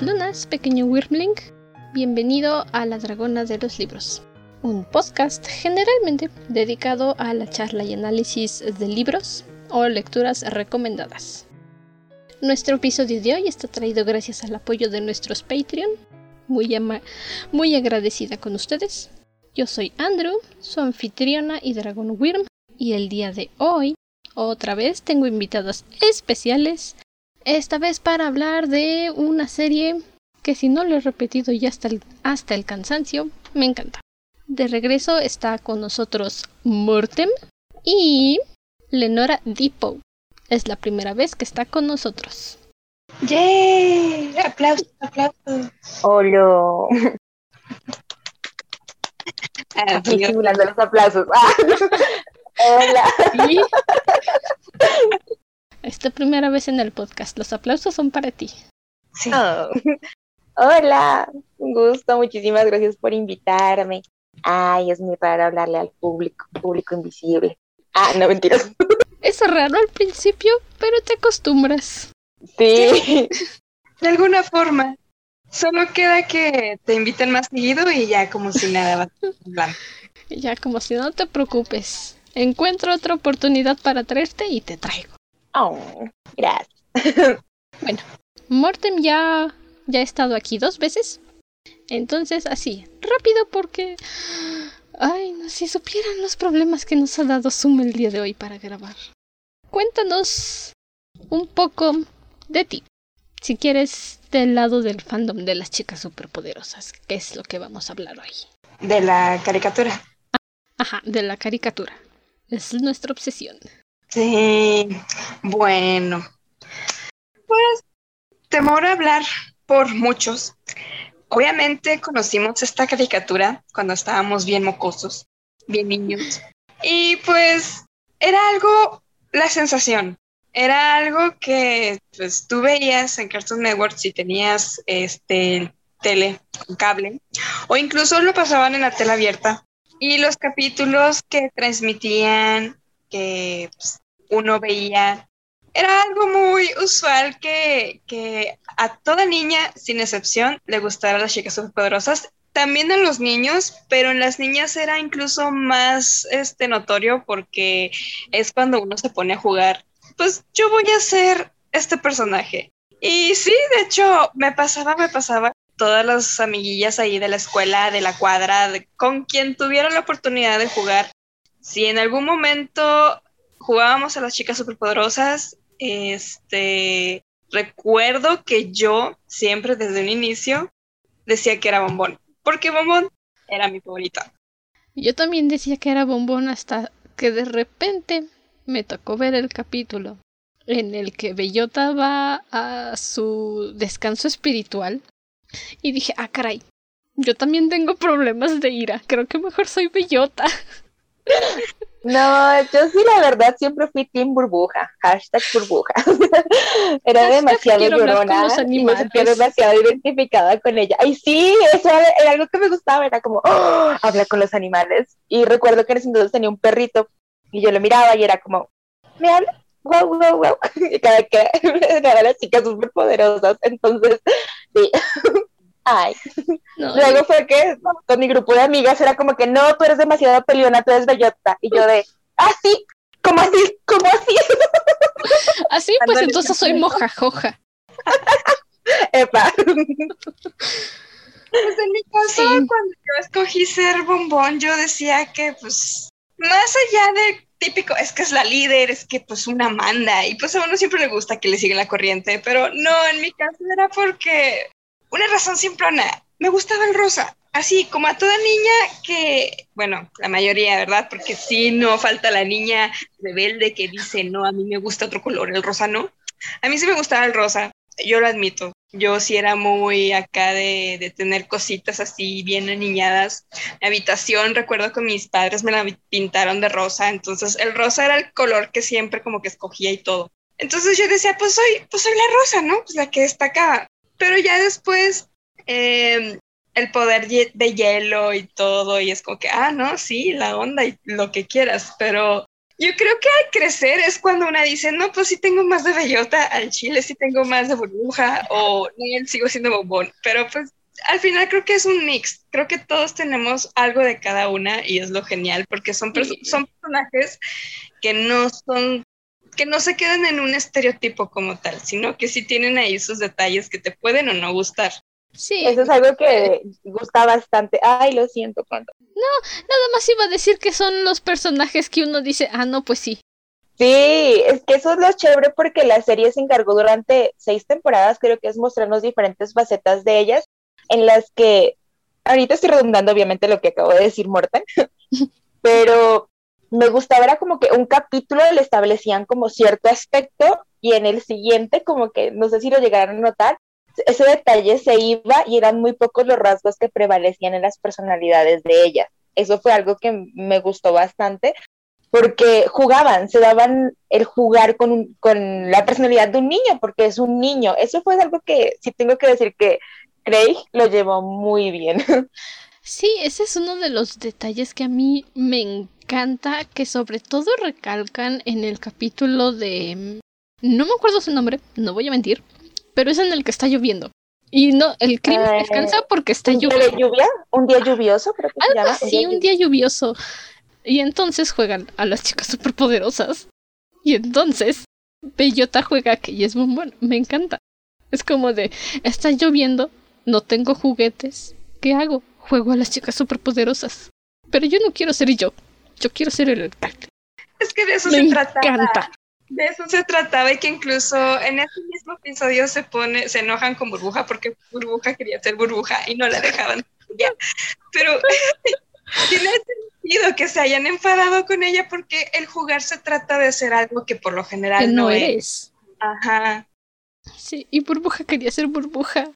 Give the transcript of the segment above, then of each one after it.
Lunas, pequeño Wyrmling. Bienvenido a La Dragona de los Libros, un podcast generalmente dedicado a la charla y análisis de libros o lecturas recomendadas. Nuestro episodio de hoy está traído gracias al apoyo de nuestros Patreon. Muy, muy agradecida con ustedes. Yo soy Andrew, su anfitriona y Dragon Wyrm, y el día de hoy, otra vez, tengo invitadas especiales esta vez para hablar de una serie que si no lo he repetido ya hasta el, hasta el cansancio, me encanta. De regreso está con nosotros Mortem y Lenora Depot. Es la primera vez que está con nosotros. ¡Yay! ¡Aplausos, aplausos! ¡Hola! Aquí simulando los aplausos. ¡Hola! Esta primera vez en el podcast. Los aplausos son para ti. Sí. Oh. Hola, un gusto, muchísimas gracias por invitarme. Ay, es muy raro hablarle al público, público invisible. Ah, no mentiras. Es raro al principio, pero te acostumbras. Sí. De alguna forma. Solo queda que te inviten más seguido y ya como si nada va Ya como si no te preocupes. Encuentro otra oportunidad para traerte y te traigo. Oh, gracias. bueno, Mortem ya, ya ha estado aquí dos veces. Entonces, así, rápido porque... Ay, no, si supieran los problemas que nos ha dado Zoom el día de hoy para grabar. Cuéntanos un poco de ti. Si quieres, del lado del fandom de las chicas superpoderosas, ¿qué es lo que vamos a hablar hoy? De la caricatura. Ajá, de la caricatura. Es nuestra obsesión. Sí, bueno. Pues temor a hablar por muchos. Obviamente conocimos esta caricatura cuando estábamos bien mocosos, bien niños. Y pues era algo, la sensación, era algo que pues tú veías en Cartoon Network si tenías este tele con cable o incluso lo pasaban en la tele abierta y los capítulos que transmitían que pues, uno veía. Era algo muy usual que, que a toda niña, sin excepción, le gustara las chicas superpoderosas. También a los niños, pero en las niñas era incluso más este, notorio porque es cuando uno se pone a jugar. Pues yo voy a ser este personaje. Y sí, de hecho, me pasaba, me pasaba todas las amiguillas ahí de la escuela, de la cuadra, con quien tuviera la oportunidad de jugar. Si en algún momento jugábamos a las chicas superpoderosas, este, recuerdo que yo siempre desde un inicio decía que era bombón, porque bombón era mi favorita. Yo también decía que era bombón hasta que de repente me tocó ver el capítulo en el que Bellota va a su descanso espiritual y dije, ah, caray, yo también tengo problemas de ira, creo que mejor soy Bellota. No, yo sí, la verdad, siempre fui team burbuja, hashtag burbuja. era demasiado llorona y me sentía demasiado identificada con ella. Ay, sí, eso era, algo que me gustaba, era como, oh, habla con los animales. Y recuerdo que en ese entonces tenía un perrito y yo lo miraba y era como, ¿me habla? Wow, wow, wow. Y cada que era las chicas súper poderosas, entonces, sí. Ay. Luego fue que con mi grupo de amigas era como que no, tú eres demasiado peleona, tú eres bellota. Y yo de, ah, sí, ¿cómo así? ¿Cómo así? Así, pues entonces soy mojajoja. Epa. Pues en mi caso, cuando yo escogí ser bombón, yo decía que, pues, más allá de típico, es que es la líder, es que pues una manda, y pues a uno siempre le gusta que le siga la corriente, pero no, en mi caso era porque una razón simplona, me gustaba el rosa. Así como a toda niña que, bueno, la mayoría, ¿verdad? Porque sí, no falta la niña rebelde que dice, no, a mí me gusta otro color, el rosa no. A mí sí me gustaba el rosa, yo lo admito. Yo sí era muy acá de, de tener cositas así bien aniñadas. Mi habitación, recuerdo que mis padres me la pintaron de rosa, entonces el rosa era el color que siempre como que escogía y todo. Entonces yo decía, pues soy, pues soy la rosa, ¿no? Pues la que destaca pero ya después em, el poder de hielo y todo, y es como que, ah, no, sí, la onda y lo que quieras, pero Yo creo que al crecer es cuando una dice, no, pues sí tengo más de bellota, al chile sí tengo más de burbuja, o no, sigo siendo bombón. Pero pues al final creo que es un mix. Creo que todos tenemos algo de cada una y es lo genial, porque son, son personajes que no son que no se quedan en un estereotipo como tal, sino que sí tienen ahí sus detalles que te pueden o no gustar. Sí. Eso es algo que gusta bastante. Ay, lo siento, cuando. No, nada más iba a decir que son los personajes que uno dice, ah, no, pues sí. Sí, es que eso es lo chévere porque la serie se encargó durante seis temporadas, creo que es mostrarnos diferentes facetas de ellas, en las que, ahorita estoy redundando obviamente lo que acabo de decir Morten, pero me gustaba era como que un capítulo le establecían como cierto aspecto y en el siguiente como que no sé si lo llegaron a notar, ese detalle se iba y eran muy pocos los rasgos que prevalecían en las personalidades de ellas. Eso fue algo que me gustó bastante porque jugaban, se daban el jugar con, con la personalidad de un niño, porque es un niño. Eso fue algo que sí tengo que decir que Craig lo llevó muy bien. Sí, ese es uno de los detalles que a mí me encanta, que sobre todo recalcan en el capítulo de... No me acuerdo su nombre, no voy a mentir, pero es en el que está lloviendo. Y no, el crimen eh, descansa porque está lloviendo. ¿Un día lluvia? ¿Un día lluvioso? Creo que se llama. Sí, un día lluvioso. Y entonces juegan a las chicas superpoderosas. Y entonces Bellota juega que y es bombón. Me encanta. Es como de, está lloviendo, no tengo juguetes. ¿Qué hago? Juego a las chicas superpoderosas. Pero yo no quiero ser yo. Yo quiero ser el alcalde. Es que de eso se trataba. De eso se trataba y que incluso en ese mismo episodio se pone, se enojan con Burbuja porque Burbuja quería ser Burbuja y no la dejaban. Pero tiene sentido que se hayan enfadado con ella porque el jugar se trata de ser algo que por lo general no, eres. Ajá. Sí, y Burbuja quería ser Burbuja.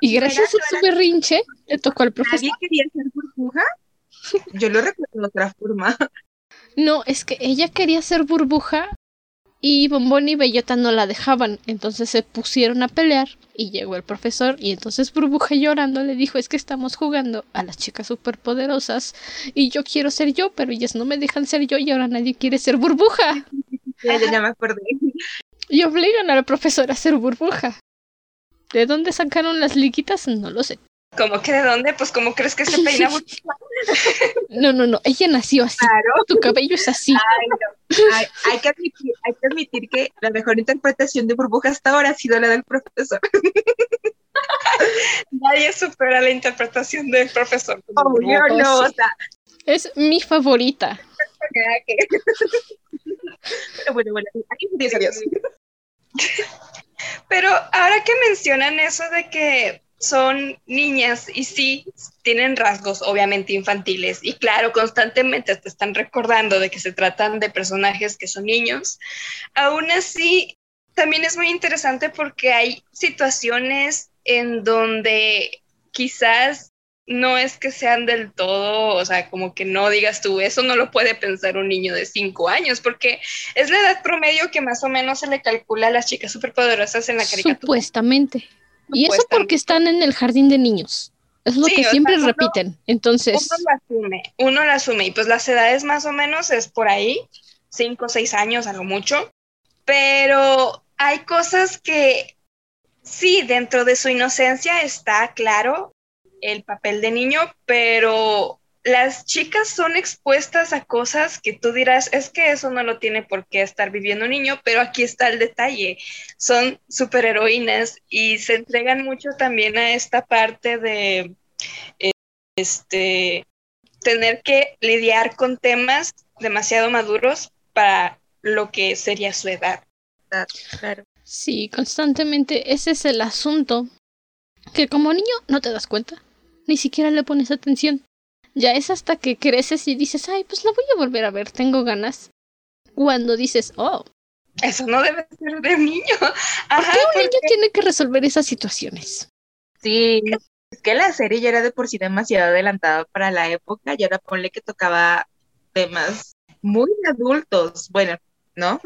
Y gracias a su berrinche le tocó al profesor. ¿Nadie quería ser Burbuja? Yo lo recuerdo de otra forma. No, es que ella quería ser burbuja y Bombón y Bellota no la dejaban. Entonces se pusieron a pelear y llegó el profesor y entonces Burbuja llorando le dijo es que estamos jugando a las chicas superpoderosas y yo quiero ser yo, pero ellas no me dejan ser yo y ahora nadie quiere ser burbuja. Ya, ya me acordé. Y obligan al profesor a ser burbuja. ¿De dónde sacaron las liquitas? No lo sé. ¿Cómo que de dónde? Pues ¿cómo crees que se peina No, no, no, ella nació así. Claro. Tu cabello es así. hay, que admitir, hay que admitir que la mejor interpretación de burbuja hasta ahora ha sido la del profesor. Nadie supera la interpretación del profesor. Oh, yo no, o sea. Es mi favorita. Pero bueno, bueno, aquí adiós. Pero ahora que mencionan eso de que son niñas y sí tienen rasgos obviamente infantiles y claro, constantemente te están recordando de que se tratan de personajes que son niños. Aún así, también es muy interesante porque hay situaciones en donde quizás no es que sean del todo, o sea, como que no digas tú, eso no lo puede pensar un niño de cinco años, porque es la edad promedio que más o menos se le calcula a las chicas superpoderosas en la caricatura. Supuestamente. Y eso porque están en el jardín de niños. Es lo que siempre repiten. Entonces. Uno lo asume, uno lo asume. Y pues las edades más o menos es por ahí, cinco o seis años a lo mucho. Pero hay cosas que sí, dentro de su inocencia está claro el papel de niño, pero las chicas son expuestas a cosas que tú dirás, es que eso no lo tiene por qué estar viviendo un niño, pero aquí está el detalle. Son superheroínas y se entregan mucho también a esta parte de este tener que lidiar con temas demasiado maduros para lo que sería su edad. Claro. Sí, constantemente ese es el asunto que como niño no te das cuenta, ni siquiera le pones atención. Ya es hasta que creces y dices, ay, pues la voy a volver a ver, tengo ganas. Cuando dices, oh. Eso no debe ser de niño. ¿Por qué un niño tiene que resolver esas situaciones? Sí, es que la serie ya era de por sí demasiado adelantada para la época y ahora ponle que tocaba temas muy adultos. Bueno, ¿no?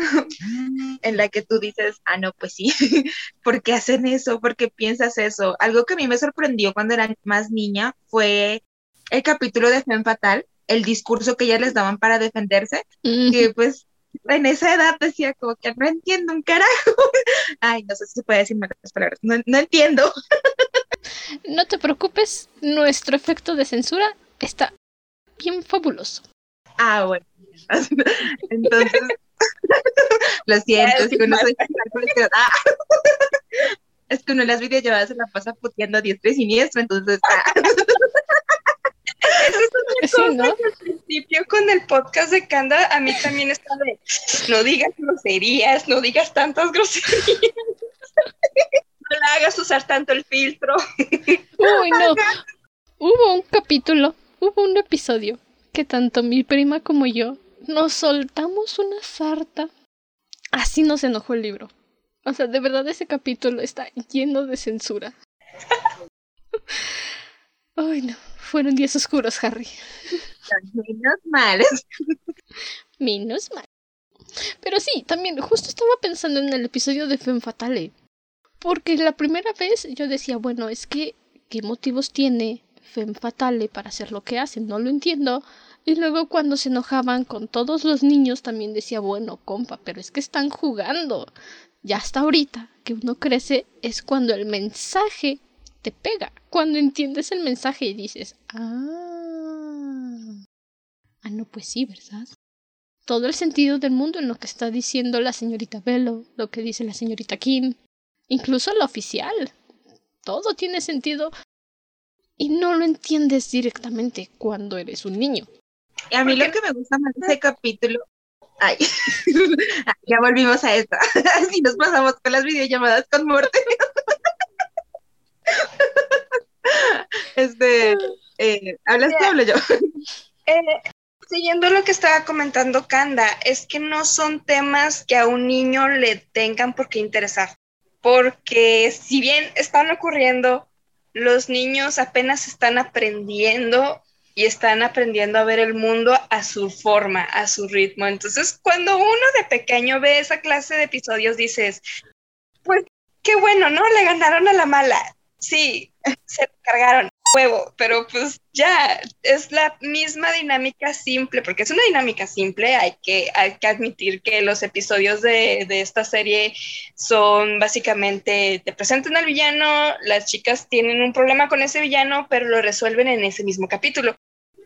en la que tú dices, ah, no, pues sí, ¿por qué hacen eso? ¿Por qué piensas eso? Algo que a mí me sorprendió cuando era más niña fue el capítulo de Femme Fatal, el discurso que ellas les daban para defenderse, que pues en esa edad decía como que no entiendo un carajo. Ay, no sé si se puede decir malas palabras, no, no entiendo. No te preocupes, nuestro efecto de censura está bien fabuloso. Ah, bueno. Entonces, lo siento, es que uno ah. es que uno en las videollamadas se la pasa puteando a diestra y siniestro, entonces. Ah. Eso es una cosa al principio con el podcast de Kanda, a mí también está de no digas groserías, no digas tantas groserías. no la hagas usar tanto el filtro. Uy, no. Hubo un capítulo, hubo un episodio que tanto mi prima como yo nos soltamos una sarta. Así nos enojó el libro. O sea, de verdad ese capítulo está lleno de censura. Ay, no. Fueron días oscuros, Harry. Menos mal. Menos mal. Pero sí, también justo estaba pensando en el episodio de Femme Fatale. Porque la primera vez yo decía, bueno, es que, ¿qué motivos tiene Femme Fatale para hacer lo que hace? No lo entiendo. Y luego cuando se enojaban con todos los niños también decía, bueno, compa, pero es que están jugando. Ya hasta ahorita que uno crece es cuando el mensaje te pega. Cuando entiendes el mensaje y dices, ah, ah, no, pues sí, ¿verdad? Todo el sentido del mundo en lo que está diciendo la señorita Bello, lo que dice la señorita Kim, incluso la oficial. Todo tiene sentido y no lo entiendes directamente cuando eres un niño. Y a mí lo que me gusta más de ese capítulo. Ay, ya volvimos a esto. Así nos pasamos con las videollamadas con muerte. este, eh, ¿hablas tú hablo yo? Eh, siguiendo lo que estaba comentando Kanda, es que no son temas que a un niño le tengan por qué interesar. Porque si bien están ocurriendo, los niños apenas están aprendiendo y están aprendiendo a ver el mundo a su forma, a su ritmo. Entonces, cuando uno de pequeño ve esa clase de episodios, dices, pues qué bueno, ¿no? Le ganaron a la mala. Sí, se cargaron huevo, pero pues ya es la misma dinámica simple, porque es una dinámica simple, hay que, hay que admitir que los episodios de, de esta serie son básicamente, te presentan al villano, las chicas tienen un problema con ese villano, pero lo resuelven en ese mismo capítulo.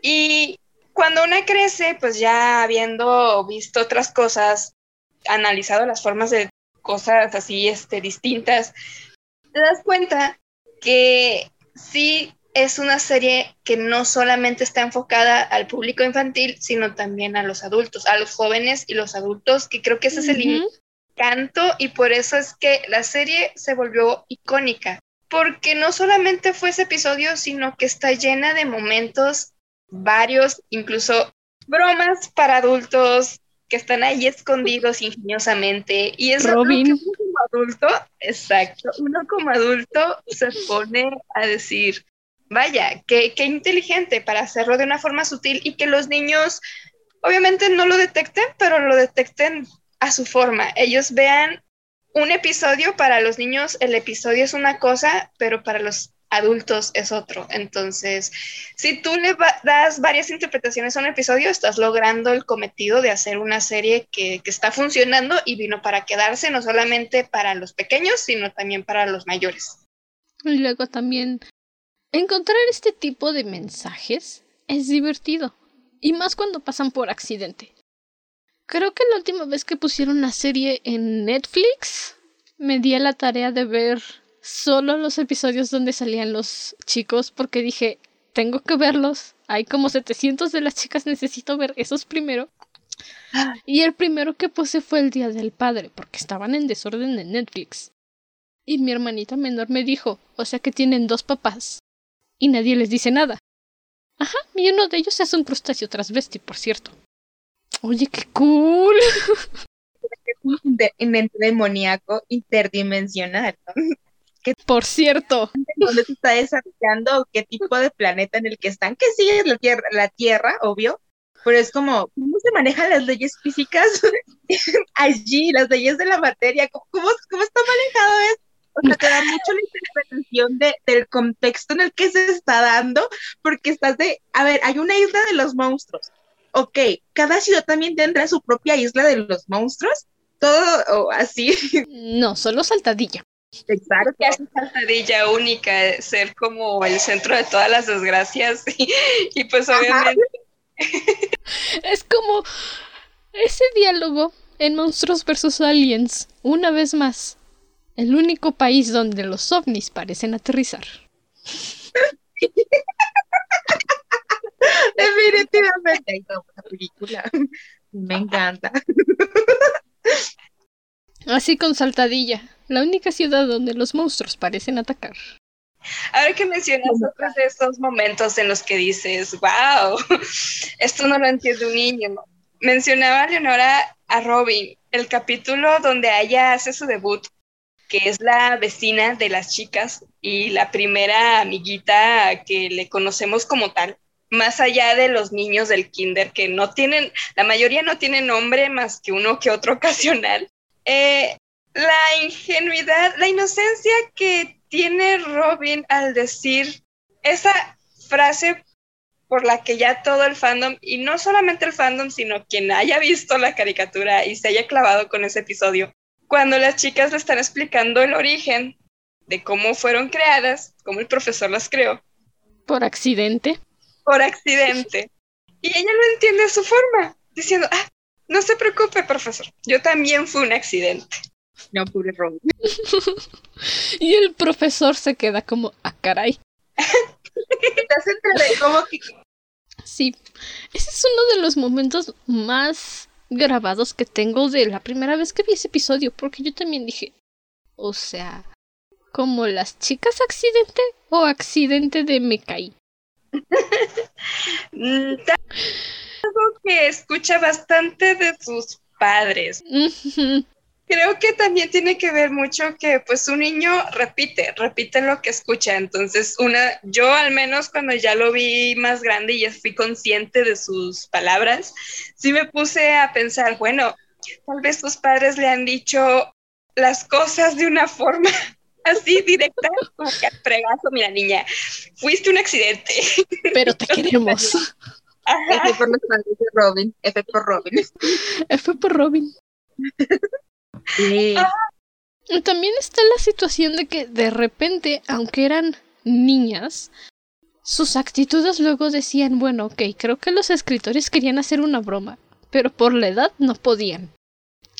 Y cuando una crece, pues ya habiendo visto otras cosas, analizado las formas de cosas así este, distintas, te das cuenta que sí es una serie que no solamente está enfocada al público infantil, sino también a los adultos, a los jóvenes y los adultos, que creo que ese es el encanto y por eso es que la serie se volvió icónica, porque no solamente fue ese episodio, sino que está llena de momentos varios, incluso bromas para adultos que están ahí escondidos ingeniosamente y eso Robin. uno como adulto, exacto, uno como adulto se pone a decir, vaya, qué, qué inteligente para hacerlo de una forma sutil y que los niños obviamente no lo detecten, pero lo detecten a su forma. Ellos vean un episodio, para los niños el episodio es una cosa, pero para los adultos es otro. Entonces, si tú le das varias interpretaciones a un episodio, estás logrando el cometido de hacer una serie que, que, está funcionando y vino para quedarse, no solamente para los pequeños, sino también para los mayores. Y luego también encontrar este tipo de mensajes es divertido, y más cuando pasan por accidente. Creo que la última vez que pusieron la serie en Netflix, me di a la tarea de ver solo los episodios donde salían los chicos porque dije, tengo que verlos. Hay como 700 de las chicas, necesito ver esos primero. Y el primero que puse fue el Día del Padre, porque estaban en desorden en Netflix. Y mi hermanita menor me dijo, o sea que tienen dos papás. Y nadie les dice nada. Ajá, y uno de ellos es un crustáceo transvesti, por cierto. Oye, qué cool. Es un demoníaco interdimensional. por cierto, ¿dónde se está desarrollando? ¿Qué tipo de planeta en el que están? Que sí es la Tierra, la tierra obvio, pero es como, ¿cómo se manejan las leyes físicas allí, las leyes de la materia? ¿Cómo, cómo, está manejado o sea, te da mucho la interpretación de, del contexto en el que se está dando, porque estás de, a ver, hay una isla de los monstruos. Ok, cada ciudad también tendrá su propia isla de los monstruos, todo así. No, solo Saltadilla. Exacto. Que es saltadilla única, ser como el centro de todas las desgracias y, pues obviamente... es como ese diálogo en Monstruos vs. Aliens, una vez más, el único país donde los ovnis parecen aterrizar. Definitivamente. película. Me encanta. Así con Saltadilla, la única ciudad donde los monstruos parecen atacar. Ahora que mencionas otros de estos momentos en los que dices, wow, esto no lo entiende un niño. Mencionaba Leonora a Robin, el capítulo donde ella hace su debut, que es la vecina de las chicas y la primera amiguita que le conocemos como tal, más allá de los niños del kinder que no tienen, la mayoría no tienen nombre más que uno que otro ocasional. Eh, la ingenuidad, la inocencia que tiene Robin al decir esa frase por la que ya todo el fandom, y no solamente el fandom, sino quien haya visto la caricatura y se haya clavado con ese episodio, cuando las chicas le están explicando el origen de cómo fueron creadas, cómo el profesor las creó. Por accidente. Por accidente. Y ella lo entiende a su forma, diciendo, ah, no se preocupe, profesor, yo también fui un accidente. No, pobre Robin. y el profesor se queda como, ah, caray. Sí, ese es uno de los momentos más grabados que tengo de la primera vez que vi ese episodio, porque yo también dije, o sea, como las chicas accidente o accidente de me caí. Algo que escucha bastante de sus padres creo que también tiene que ver mucho que pues un niño repite, repite lo que escucha. Entonces, una, yo al menos cuando ya lo vi más grande y ya fui consciente de sus palabras, sí me puse a pensar, bueno, tal vez tus padres le han dicho las cosas de una forma así directa, como que al fregazo, mira niña, fuiste un accidente. Pero te queremos. F por los padres de Robin, F por Robin. F por Robin. También está la situación de que de repente, aunque eran niñas, sus actitudes luego decían, bueno, ok, creo que los escritores querían hacer una broma, pero por la edad no podían.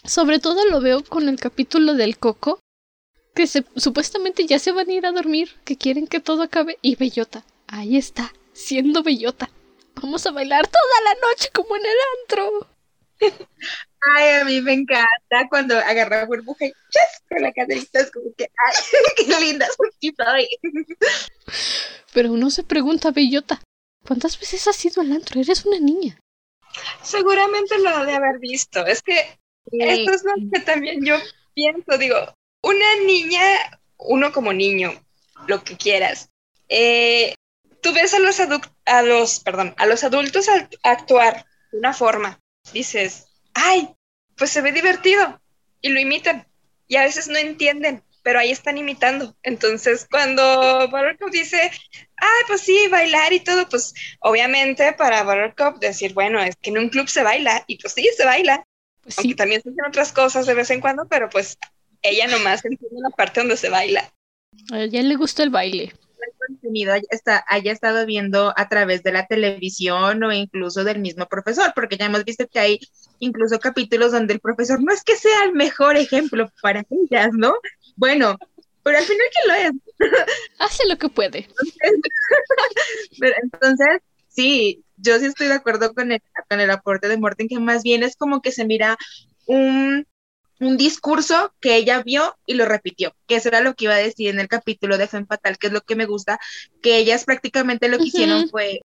Sobre todo lo veo con el capítulo del coco, que se, supuestamente ya se van a ir a dormir, que quieren que todo acabe, y Bellota, ahí está, siendo Bellota. Vamos a bailar toda la noche como en el antro. Ay, a mí me encanta cuando agarra burbuja y ¡chas! con la caderita es como que, ¡ay, qué linda soy! Pero uno se pregunta, Bellota, ¿cuántas veces has ido al antro? Eres una niña. Seguramente lo de haber visto. Es que esto es lo que también yo pienso. Digo, una niña, uno como niño, lo que quieras. Eh, tú ves a los, a los, perdón, a los adultos actuar de una forma. Dices, ay, pues se ve divertido y lo imitan y a veces no entienden, pero ahí están imitando. Entonces, cuando Buttercup dice, ay, pues sí, bailar y todo, pues obviamente para Buttercup decir, bueno, es que en un club se baila y pues sí, se baila. Pues Aunque también se hacen otras cosas de vez en cuando, pero pues ella nomás entiende la parte donde se baila. A ella le gusta el baile contenido haya, haya estado viendo a través de la televisión o incluso del mismo profesor, porque ya hemos visto que hay incluso capítulos donde el profesor no es que sea el mejor ejemplo para ellas, ¿no? Bueno, pero al final que lo es. Hace lo que puede. Entonces, sí, yo sí estoy de acuerdo con el, con el aporte de Morten, que más bien es como que se mira un un discurso que ella vio y lo repitió, que eso era lo que iba a decir en el capítulo de Femme Fatal, que es lo que me gusta, que ellas prácticamente lo que hicieron fue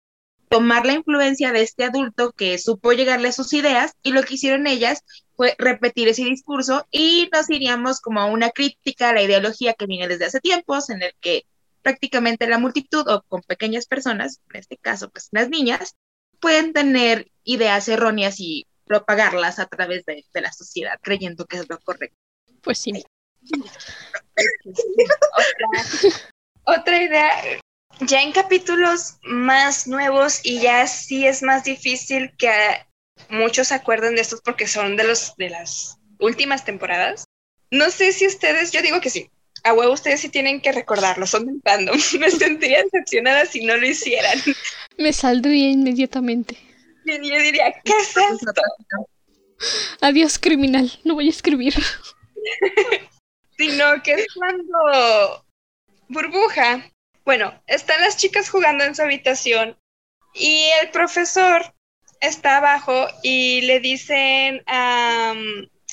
tomar la influencia de este adulto que supo llegarle a sus ideas y lo que hicieron ellas fue repetir ese discurso y nos iríamos como a una crítica a la ideología que viene desde hace tiempos en el que prácticamente la multitud o con pequeñas personas, en este caso pues las niñas, pueden tener ideas erróneas y propagarlas a través de, la sociedad, creyendo que es lo correcto. Pues sí. otra, idea, ya en capítulos más nuevos y ya sí es más difícil que muchos se acuerden de estos porque son de los de las últimas temporadas. No sé si ustedes, yo digo que sí. A huevo ustedes sí tienen que recordarlo, son mentando. Me sentiría decepcionada si no lo hicieran. Me saldría inmediatamente. Yo diría, ¿qué es esto? Adiós, criminal. No voy a escribir. Sino que es cuando Burbuja, bueno, están las chicas jugando en su habitación y el profesor está abajo y le dicen a,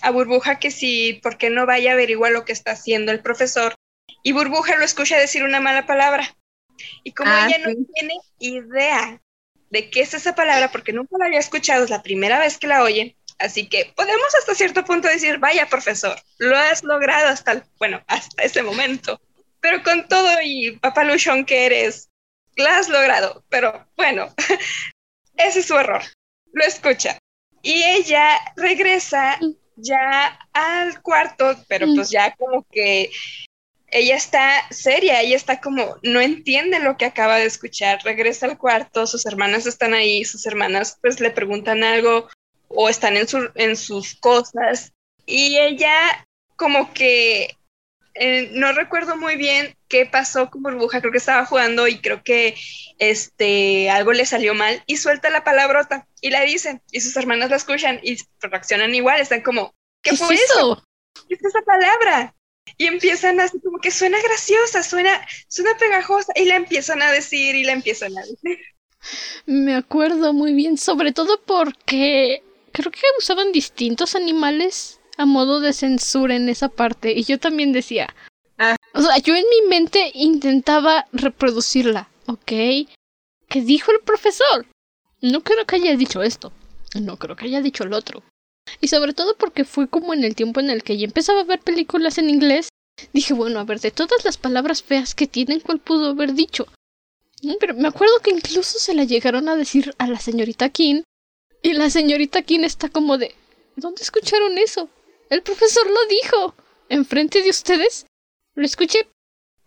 a Burbuja que sí, porque no vaya a averiguar lo que está haciendo el profesor. Y Burbuja lo escucha decir una mala palabra. Y como ah, ella no tiene idea de qué es esa palabra, porque nunca la había escuchado, es la primera vez que la oye, así que podemos hasta cierto punto decir, vaya profesor, lo has logrado hasta, bueno, hasta ese momento. Pero con todo y papaluchón que eres, lo has logrado. Pero bueno, ese es su error. Lo escucha. Y ella regresa ya al cuarto, pero mm. pues ya como que ella está seria, ella está como, no entiende lo que acaba de escuchar, regresa al cuarto, sus hermanas están ahí, sus hermanas pues le preguntan algo o están en, su, en sus cosas y ella como que eh, no recuerdo muy bien qué pasó con Burbuja, creo que estaba jugando y creo que este, algo le salió mal y suelta la palabrota y la dicen y sus hermanas la escuchan y reaccionan igual, están como, ¿qué, fue eso? ¿Qué es esa palabra? Y empiezan así como que suena graciosa, suena, suena pegajosa y la empiezan a decir y la empiezan a decir. Me acuerdo muy bien, sobre todo porque creo que usaban distintos animales a modo de censura en esa parte. Y yo también decía. Ah. O sea, yo en mi mente intentaba reproducirla. ¿Ok? ¿Qué dijo el profesor? No creo que haya dicho esto. No creo que haya dicho el otro. Y sobre todo porque fue como en el tiempo en el que ya empezaba a ver películas en inglés. Dije, bueno, a ver, de todas las palabras feas que tienen, ¿cuál pudo haber dicho? Mm, pero me acuerdo que incluso se la llegaron a decir a la señorita King. Y la señorita King está como de, ¿dónde escucharon eso? El profesor lo dijo. ¿Enfrente de ustedes? Lo escuché.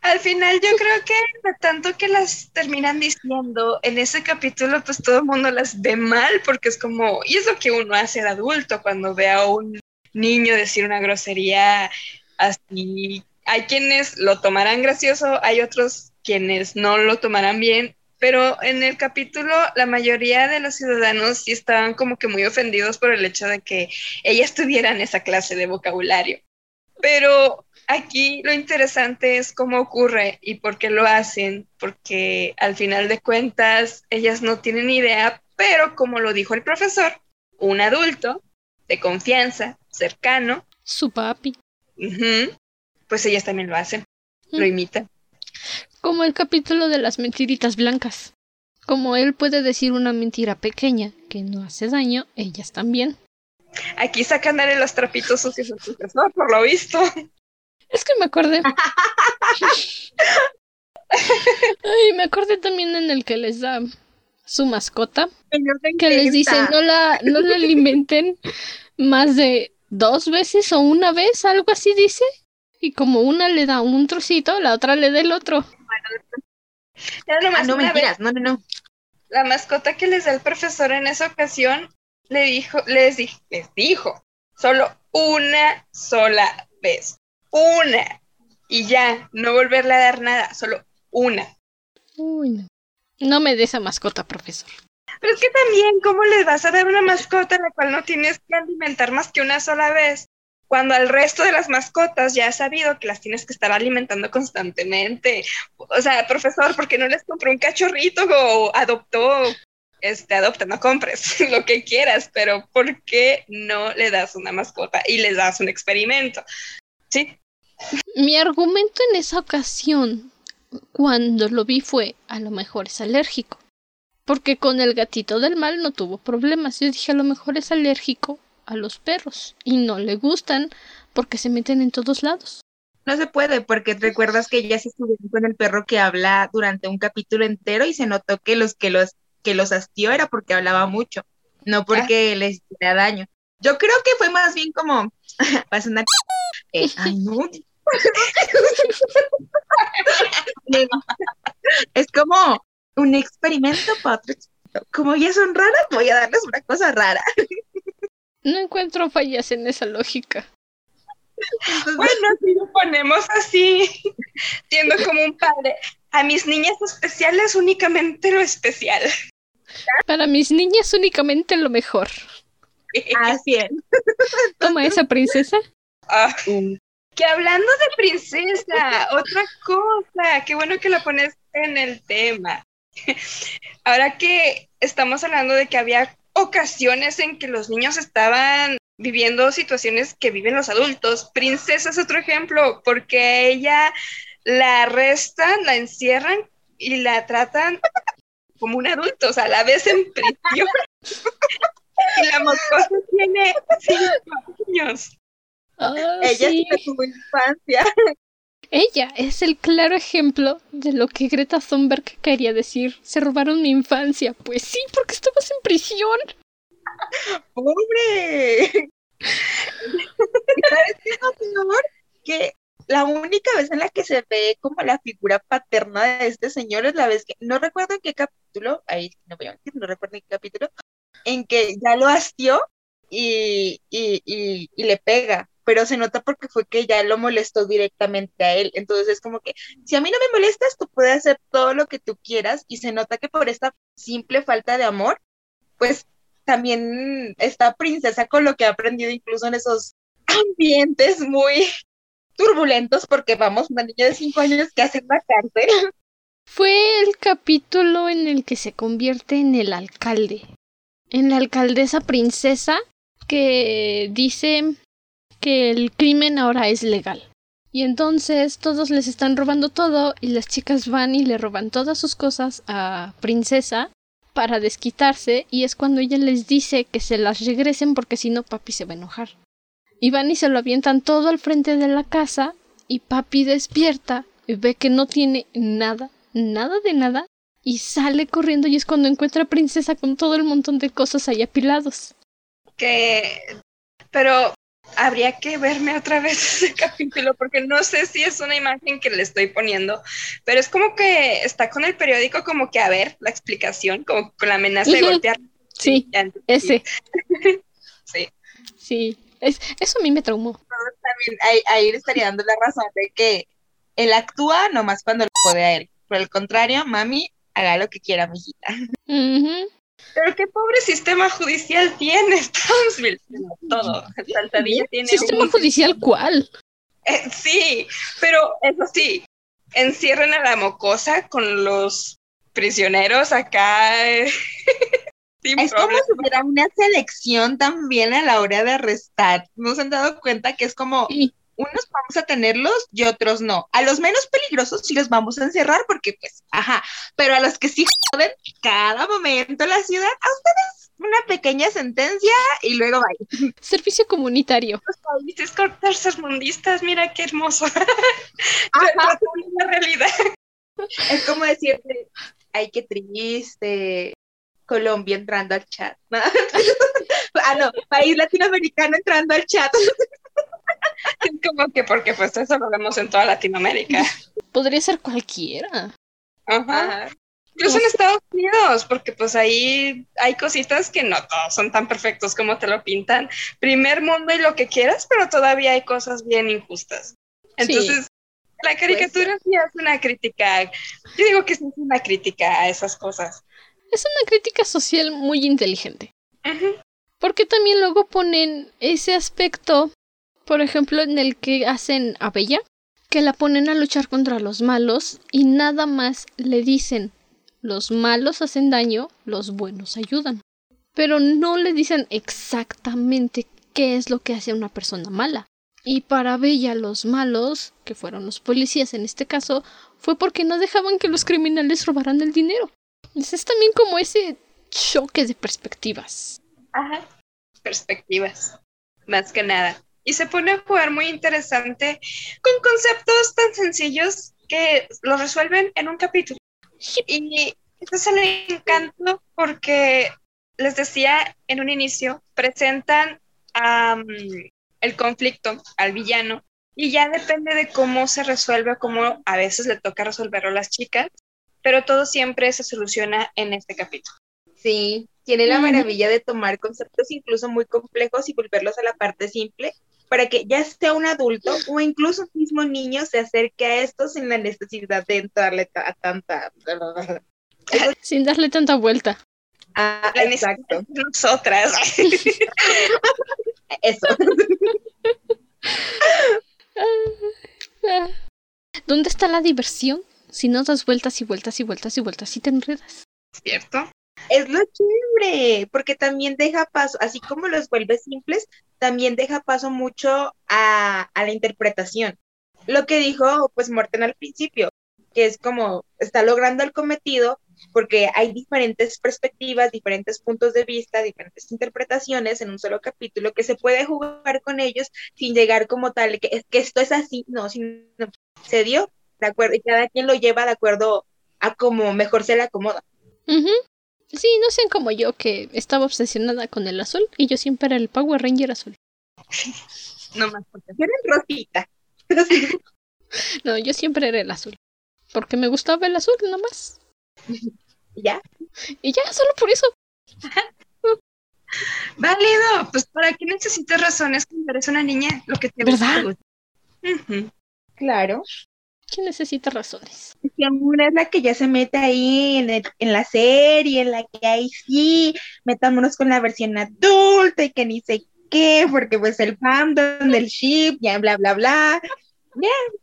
Al final yo creo que tanto que las terminan diciendo en ese capítulo, pues todo el mundo las ve mal porque es como, y es lo que uno hace de adulto cuando ve a un niño decir una grosería así. Hay quienes lo tomarán gracioso, hay otros quienes no lo tomarán bien pero en el capítulo la mayoría de los ciudadanos sí estaban como que muy ofendidos por el hecho de que ellas tuvieran esa clase de vocabulario. Pero aquí lo interesante es cómo ocurre y por qué lo hacen, porque al final de cuentas ellas no tienen idea, pero como lo dijo el profesor, un adulto de confianza, cercano, su papi, pues ellas también lo hacen, lo mm. imitan. Como el capítulo de las mentiritas blancas. Como él puede decir una mentira pequeña que no hace daño, ellas también. Aquí sacan los trapitos sucios al profesor, por lo visto. Es que me acordé. Ay, me acordé también en el que les da su mascota. Que les dice no la, no la alimenten más de dos veces o una vez, algo así dice. Y como una le da un trocito, la otra le da el otro. Ah, no mentiras, no, no, no. La mascota que les da el profesor en esa ocasión le dijo, les, les dijo, solo una sola vez. Una. Y ya, no volverle a dar nada, solo una. Uy, no. Me des esa mascota, profesor. Pero es que también, ¿cómo les vas a dar una mascota a la cual no tienes que alimentar más que una sola vez? cuando al resto de las mascotas ya has sabido que las tienes que estar alimentando constantemente. O sea, profesor, ¿por qué no les compró un cachorrito o adoptó? Este, adopta, no compres lo que quieras, pero ¿por qué no le das una mascota y le das un experimento? Sí. Mi argumento en esa ocasión, cuando lo vi, fue, a lo mejor es alérgico. Porque con el gatito del mal no tuvo problemas. Yo dije, a lo mejor es alérgico a los perros y no le gustan porque se meten en todos lados. No se puede porque recuerdas que ya se estuvo con el perro que habla durante un capítulo entero y se notó que los que los que los hastió era porque hablaba mucho, no porque les hiciera daño. Yo creo que fue más bien como pasa una eh, ay no, es como un experimento para otro Como ya son raras, voy a darles una cosa rara. No encuentro fallas en esa lógica. bueno, si lo ponemos así, siendo como un padre, a mis niñas especiales únicamente lo especial. Para mis niñas únicamente lo mejor. Así es. Toma esa princesa. Ah, que hablando de princesa, otra cosa, qué bueno que la pones en el tema. Ahora que estamos hablando de que había ocasiones en que los niños estaban viviendo situaciones que viven los adultos, princesa es otro ejemplo, porque ella la arrestan, la encierran y la tratan como un adulto, o sea, la ves en prisión. y la mocosa tiene cinco años. Ah, ella sí. tuvo infancia. Ella es el claro ejemplo de lo que Greta Thunberg quería decir. Se robaron mi infancia. Pues sí, porque estabas en prisión. ¡Pobre! ¿Sabes qué es lo peor? Que la única vez en la que se ve como la figura paterna de este señor es la vez que, no recuerdo en qué capítulo, ahí no voy a mentir, no recuerdo en qué capítulo, en que ya lo hastió y, y, y, y le pega, pero se nota porque fue que ya lo molestó directamente a él. Entonces es como que, si a mí no me molestas, tú puedes hacer todo lo que tú quieras y se nota que por esta simple falta de amor, pues también esta princesa con lo que ha aprendido incluso en esos ambientes muy turbulentos, porque vamos, una niña de cinco años que hace la cárcel. Fue el capítulo en el que se convierte en el alcalde, en la alcaldesa princesa que dice que el crimen ahora es legal. Y entonces todos les están robando todo y las chicas van y le roban todas sus cosas a Princesa para desquitarse y es cuando ella les dice que se las regresen porque si no papi se va a enojar. Y van y se lo avientan todo al frente de la casa y papi despierta y ve que no tiene nada, nada de nada y sale corriendo y es cuando encuentra a Princesa con todo el montón de cosas ahí apilados. Que... Pero habría que verme otra vez ese capítulo porque no sé si es una imagen que le estoy poniendo, pero es como que está con el periódico como que a ver la explicación, como con la amenaza de golpear. Sí, ese. sí. Sí, es, eso a mí me traumó. También ahí, ahí le estaría dando la razón de que él actúa nomás cuando le puede a él. Por el contrario, mami, haga lo que quiera, mijita. Pero qué pobre sistema judicial tiene Townsville. Todo. Saltadilla tiene. ¿Sistema judicial cuál? Eh, sí, pero eso sí, encierran a la mocosa con los prisioneros acá. Eh, es como si hubiera una selección también a la hora de arrestar. ¿No se han dado cuenta que es como unos vamos a tenerlos y otros no. A los menos peligrosos sí los vamos a encerrar porque pues, ajá, pero a los que sí joden cada momento la ciudad, a ustedes una pequeña sentencia y luego va. Servicio comunitario. Los países mundistas, mira qué hermoso. Ajá. la realidad. Es como decirte, ay, qué triste. Colombia entrando al chat. ah, no, país latinoamericano entrando al chat. Es como que porque pues eso lo vemos en toda Latinoamérica. Podría ser cualquiera. Ajá. Incluso en Estados Unidos, porque pues ahí hay cositas que no todos son tan perfectos como te lo pintan. Primer mundo y lo que quieras, pero todavía hay cosas bien injustas. Entonces, la caricatura sí es una crítica. Yo digo que es una crítica a esas cosas. Es una crítica social muy inteligente. Porque también luego ponen ese aspecto por ejemplo, en el que hacen a Bella, que la ponen a luchar contra los malos y nada más le dicen los malos hacen daño, los buenos ayudan. Pero no le dicen exactamente qué es lo que hace a una persona mala. Y para Bella los malos, que fueron los policías en este caso, fue porque no dejaban que los criminales robaran el dinero. Es también como ese choque de perspectivas. Ajá, perspectivas, más que nada y se pone a jugar muy interesante con conceptos tan sencillos que lo resuelven en un capítulo. Y eso es el encanto porque les decía en un inicio, presentan el conflicto al villano Y ya depende de cómo se resuelve, cómo a veces le toca resolverlo a las chicas, pero todo siempre se soluciona en este capítulo. Sí, tiene la maravilla de tomar conceptos incluso muy complejos y volverlos a la parte simple para que ya sea un adulto o incluso un mismo niño se acerque a esto sin la necesidad de entrarle a tanta... Sin darle tanta vuelta. Ah, exacto. Nosotras. Eso. ¿Dónde está la diversión? Si no das vueltas y vueltas y vueltas y vueltas y te enredas. ¿Cierto? Es lo chévere, porque también deja paso, así como los vuelve simples, también deja paso mucho a, a la interpretación. Lo que dijo, pues, Morten al principio, que es como está logrando el cometido porque hay diferentes perspectivas, diferentes puntos de vista, diferentes interpretaciones en un solo capítulo que se puede jugar con ellos sin llegar como tal, que, que esto es así, no, sino se dio, de acuerdo, y cada quien lo lleva de acuerdo a como mejor se le acomoda. Sí, no sean como yo que estaba obsesionada con el azul y yo siempre era el Power Ranger azul. no más porque eres rosita. no, yo siempre era el azul. Porque me gustaba el azul nomás. ¿Ya? Y ya, solo por eso. Válido, pues para qué necesitas razones cuando eres una niña, lo que te ¿Verdad? gusta. Claro. ¿Quién necesita razones? Si una es la que ya se mete ahí en, el- en la serie, en la que ahí sí, metámonos con la versión adulta y que ni sé qué, porque pues el fandom del ship, ya bla, bla, bla.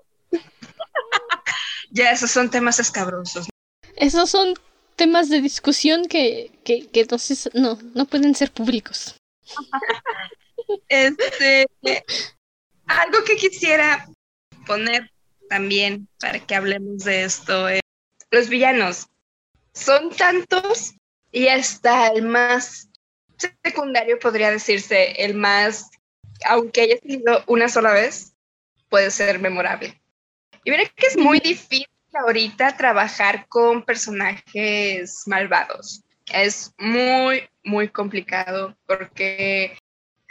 Ya, esos son temas escabrosos. Esos son temas de discusión que, que, que entonces no, no pueden ser públicos. Este, algo que quisiera poner también para que hablemos de esto es los villanos. Son tantos y hasta el más secundario podría decirse, el más, aunque haya sido una sola vez, puede ser memorable. Y mira que es muy difícil ahorita trabajar con personajes malvados. Es muy, muy complicado porque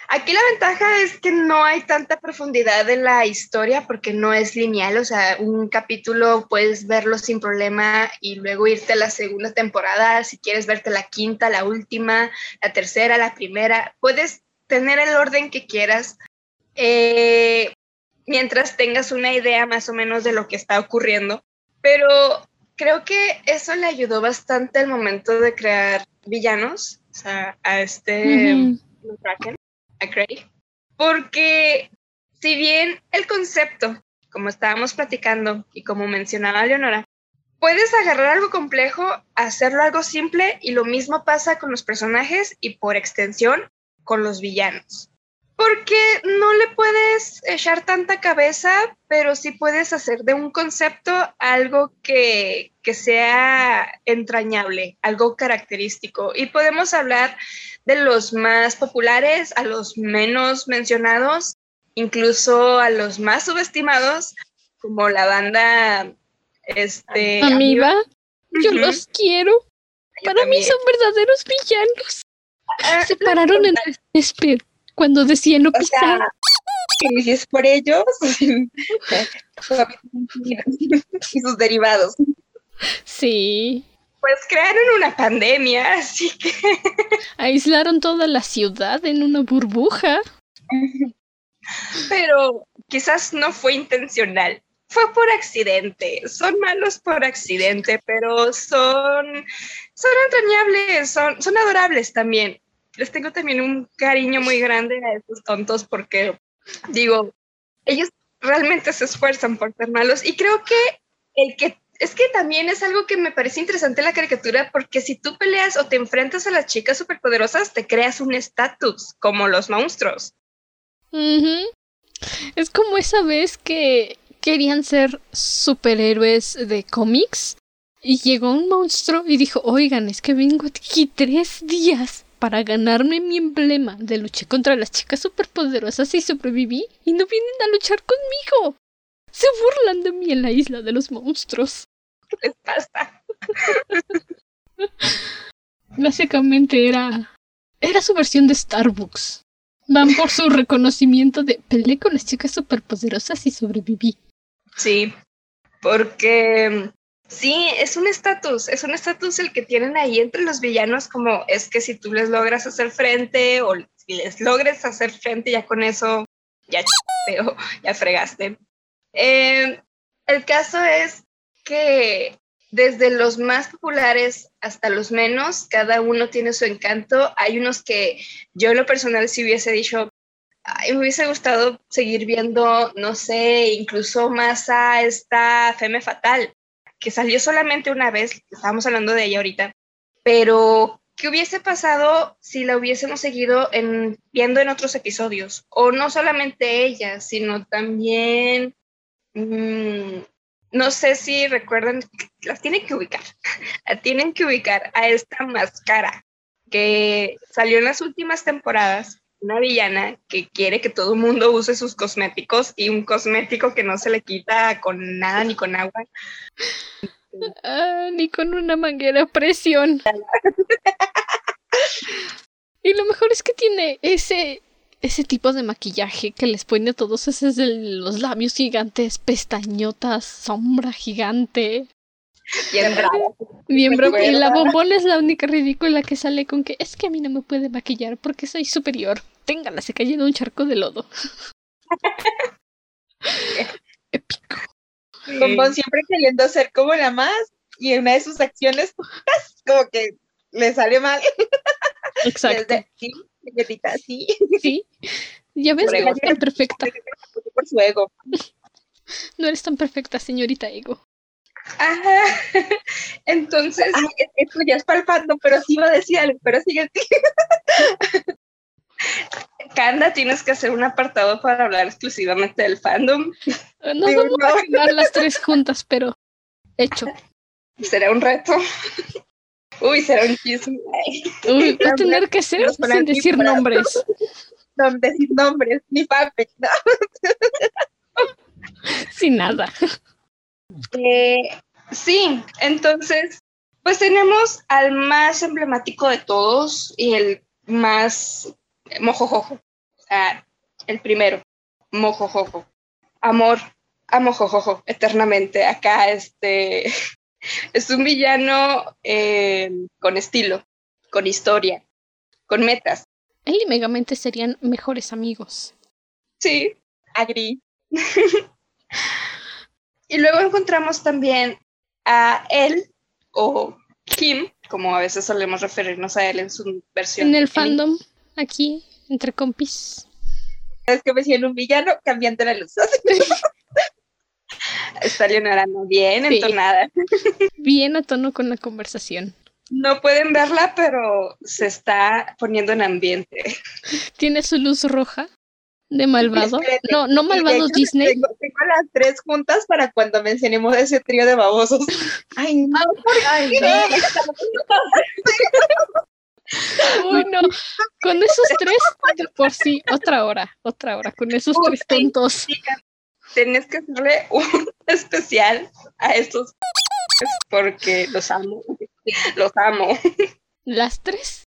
aquí la ventaja es que no hay tanta profundidad en la historia porque no es lineal, o sea, un capítulo puedes verlo sin problema y luego irte a la segunda temporada, si quieres verte la quinta, la última, la tercera, la primera, puedes tener el orden que quieras. Eh, mientras tengas una idea más o menos de lo que está ocurriendo. Pero creo que eso le ayudó bastante al momento de crear villanos, o sea, a este. Kraken, a Craig, porque si bien el concepto, como estábamos platicando y como mencionaba Leonora, puedes agarrar algo complejo, hacerlo algo simple y lo mismo pasa con los personajes y por extensión con los villanos. Porque no le puedes echar tanta cabeza, pero sí puedes hacer de un concepto algo que, que sea entrañable, algo característico. Y podemos hablar de los más populares a los menos mencionados, incluso a los más subestimados, como la banda este, Amiga, yo los quiero. Yo Para mí son verdaderos villanos. Ah, Se pararon en el césped cuando decían no sea, pisar. que si es por ellos, y sus derivados. Sí. Pues crearon una pandemia, así que Aislaron toda la ciudad en una burbuja. pero quizás no fue intencional. Fue por accidente. Son malos por accidente, pero son, son entrañables, son, son adorables también. Les tengo también un cariño muy grande a esos tontos porque, digo, ellos realmente se esfuerzan por ser malos y creo que el que es que también es algo que me parece interesante la caricatura porque si tú peleas o te enfrentas a las chicas superpoderosas te creas un estatus como los monstruos. Ujú. Es como esa vez que querían ser superhéroes de cómics y llegó un monstruo y dijo, oigan, es que vengo aquí tres días para ganarme mi emblema de luché contra las chicas superpoderosas y sobreviví y no vienen a luchar conmigo. Se burlan de mí en la isla de los monstruos. ¿Qué les pasa? Básicamente era... Era su versión de Starbucks. Van por su reconocimiento de peleé con las chicas superpoderosas y sobreviví. Sí, porque sí, es un estatus, es un estatus el que tienen ahí entre los villanos, como es que si tú les logras hacer frente o si les logres hacer frente, ya con eso, ya pero ya fregaste. Eh, el caso es que desde los más populares hasta los menos, cada uno tiene su encanto. Hay unos que yo en lo personal si hubiese dicho, me hubiese gustado seguir viendo, no sé, incluso más a esta Feme Fatal, que salió solamente una vez, estábamos hablando de ella ahorita, pero ¿qué hubiese pasado si la hubiésemos seguido en, viendo en otros episodios? O no solamente ella, sino también... Mmm, no sé si recuerdan, las tienen que ubicar, la tienen que ubicar a esta máscara que salió en las últimas temporadas, una villana que quiere que todo el mundo use sus cosméticos y un cosmético que no se le quita con nada ni con agua. Ah, ni con una manguera a presión. y lo mejor es que tiene ese ese tipo de maquillaje que les pone a todos esos de los labios gigantes, pestañotas, sombra gigante. Bien bravo. Bien bravo. Y la bombón es la única ridícula que sale con que es que a mí no me puede maquillar porque soy superior. Téngala, se cayó en un charco de lodo. Épico. Bombón siempre queriendo ser como la más y en una de sus acciones como que le sale mal. Exacto. Sí. Sí. Ya ves, no eres tan perfecta. Por su ego. No eres tan perfecta, señorita ego. Ajá. Entonces. esto ya es palpando, pero sí va a decir algo, pero sigue. Kanda, tienes que hacer un apartado para hablar exclusivamente del fandom. No vamos a hablar las tres juntas, pero hecho. Será un reto. Uy, será un chisme. Uy, va a tener que ser sin decir nombres. No decir nombres, ni papel, no. Sin nada. Eh, sí, entonces, pues tenemos al más emblemático de todos y el más mojojojo. O sea, el primero, mojojojo. Amor, amo jojojo, eternamente. Acá, este, es un villano eh, con estilo, con historia, con metas. Él y Megamente serían mejores amigos. Sí, agree. y luego encontramos también a él o Kim, como a veces solemos referirnos a él en su versión. En el fandom, aquí, entre compis. Es que me en un villano cambiando la luz. Está Leonardo bien entonada. Bien a tono con la conversación. No pueden verla, pero se está poniendo en ambiente. Tiene su luz roja de malvado. no, no malvado Disney. Tengo, las tres juntas para cuando mencionemos ese trío de babosos. Ay, no. Ay, Uy, no. Con esos tres, por sí, otra hora, otra hora, con esos tres tontos tenés que hacerle un especial a estos porque los amo. Los amo. ¿Las tres?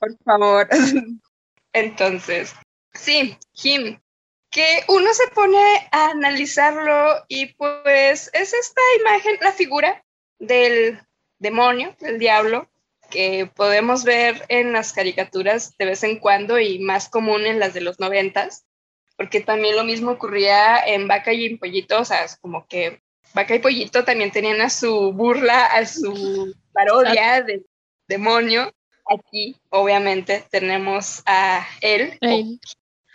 Por favor. Entonces, sí, Jim, que uno se pone a analizarlo y pues es esta imagen, la figura del demonio, del diablo, que podemos ver en las caricaturas de vez en cuando y más común en las de los noventas porque también lo mismo ocurría en Vaca y en Pollito, o sea, es como que Vaca y Pollito también tenían a su burla, a su parodia de demonio. Aquí, obviamente, tenemos a él.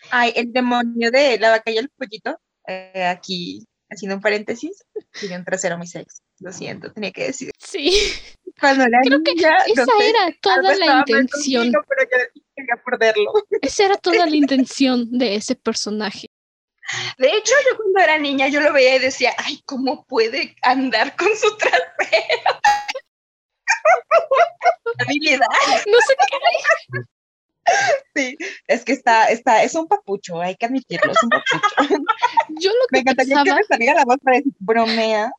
Ay, el demonio de la vaca y el pollito. Eh, aquí, haciendo un paréntesis, tiene un trasero muy sexy. Lo siento, tenía que decir. Sí. Creo que esa era toda la intención. pero yo quería perderlo. Esa era toda la intención de ese personaje. De hecho, yo cuando era niña, yo lo veía y decía, ay, ¿cómo puede andar con su trasero? Habilidad. No sé qué. Sí, es que está, está, es un papucho, hay que admitirlo, es un papucho. Yo lo que me encantaría pensaba, que me saliera la voz para decir, bromeas.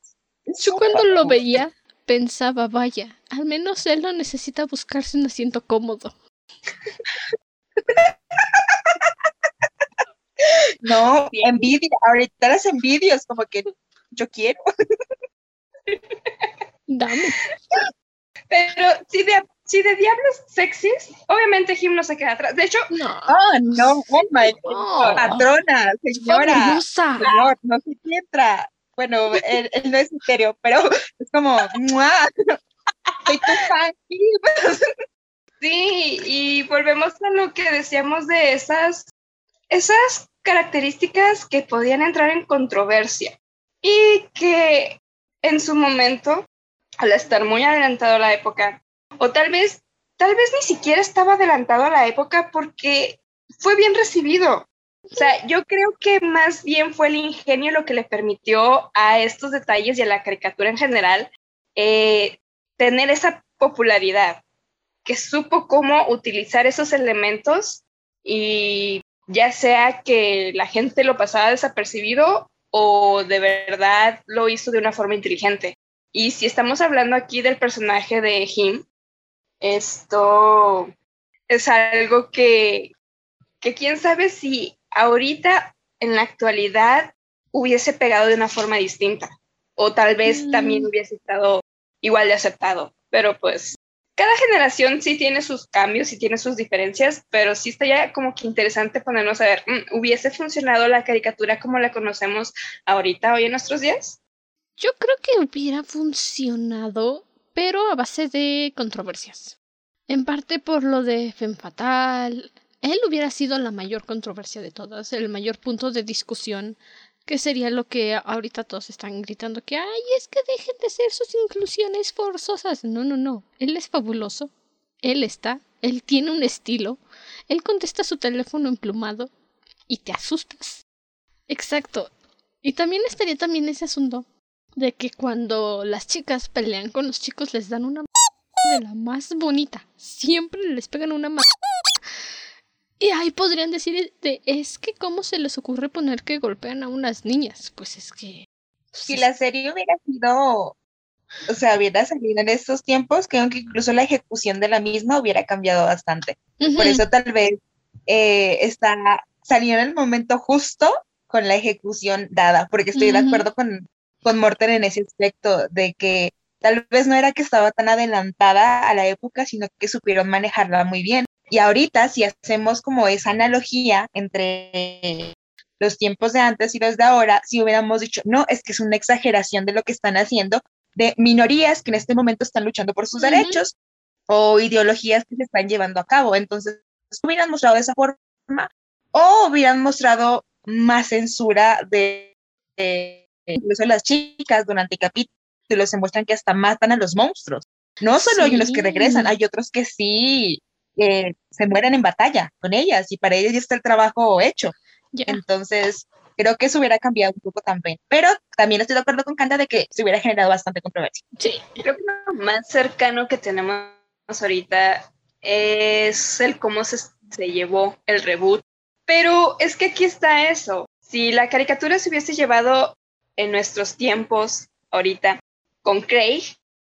Yo cuando lo veía pensaba, vaya, al menos él no necesita buscarse un asiento cómodo. No, envidia, ahorita las envidios, como que yo quiero. Dame. Pero si de, si de diablos sexys, obviamente Jim no se queda atrás. De hecho, No. Oh, no, oh my God. No. Patrona, señora, señor, no se entra. Bueno, él, él no es serio, pero es como, ¡mua! Soy tu fan, Jim. Sí, y volvemos a lo que decíamos de esas, esas características que podían entrar en controversia y que en su momento, al estar muy adelantado a la época, o tal vez, tal vez ni siquiera estaba adelantado a la época porque fue bien recibido. O sea, yo creo que más bien fue el ingenio lo que le permitió a estos detalles y a la caricatura en general eh, tener esa popularidad que supo cómo utilizar esos elementos y ya sea que la gente lo pasaba desapercibido o de verdad lo hizo de una forma inteligente. Y si estamos hablando aquí del personaje de Him, esto es algo que, que quién sabe si ahorita en la actualidad hubiese pegado de una forma distinta o tal vez Mm. también hubiese estado igual de aceptado, pero pues cada generación sí tiene sus cambios y tiene sus diferencias, pero sí estaría como que interesante ponernos a ver, mm, ¿hubiese funcionado la caricatura como la conocemos ahorita, hoy en nuestros días? Yo creo que hubiera funcionado, pero a base de controversias. En parte por lo de Femme Fatal. Él hubiera sido la mayor controversia de todas, el mayor punto de discusión, que sería lo que ahorita todos están gritando que, ay, es que dejen de hacer sus inclusiones forzosas. No, no, no. Él es fabuloso. Él está. Él tiene un estilo. Él contesta su teléfono emplumado y te asustas. Exacto. Y también estaría también ese asunto de que cuando las chicas pelean con los chicos les dan una de la más bonita. Siempre les pegan una m- Y ahí podrían decir de es que cómo se les ocurre poner que golpean a unas niñas. Pues es que Si la serie hubiera sido, o sea, hubiera salido en estos tiempos, creo que incluso la ejecución de la misma hubiera cambiado bastante. Por eso tal vez eh, está, salió en el momento justo con la ejecución dada, porque estoy de acuerdo con, con Morten en ese aspecto de que tal vez no era que estaba tan adelantada a la época, sino que supieron manejarla muy bien. Y ahorita, si hacemos como esa analogía entre los tiempos de antes y los de ahora, si hubiéramos dicho, no, es que es una exageración de lo que están haciendo, de minorías que en este momento están luchando por sus derechos o ideologías que se están llevando a cabo. Entonces, hubieran mostrado de esa forma o hubieran mostrado más censura de, de- incluso las chicas durante capítulos se muestran que hasta matan a los monstruos. No solo hay unos que regresan, Sí. hay otros que sí eh, se mueren en batalla con ellas y para ellas ya está el trabajo hecho. Entonces, creo que eso hubiera cambiado un poco también. Pero también estoy de acuerdo con Canda de que se hubiera generado bastante controversia. Sí. Creo que lo más cercano que tenemos ahorita es el cómo se, se llevó el reboot. Pero es que aquí está eso. Si la caricatura se hubiese llevado en nuestros tiempos ahorita con Craig,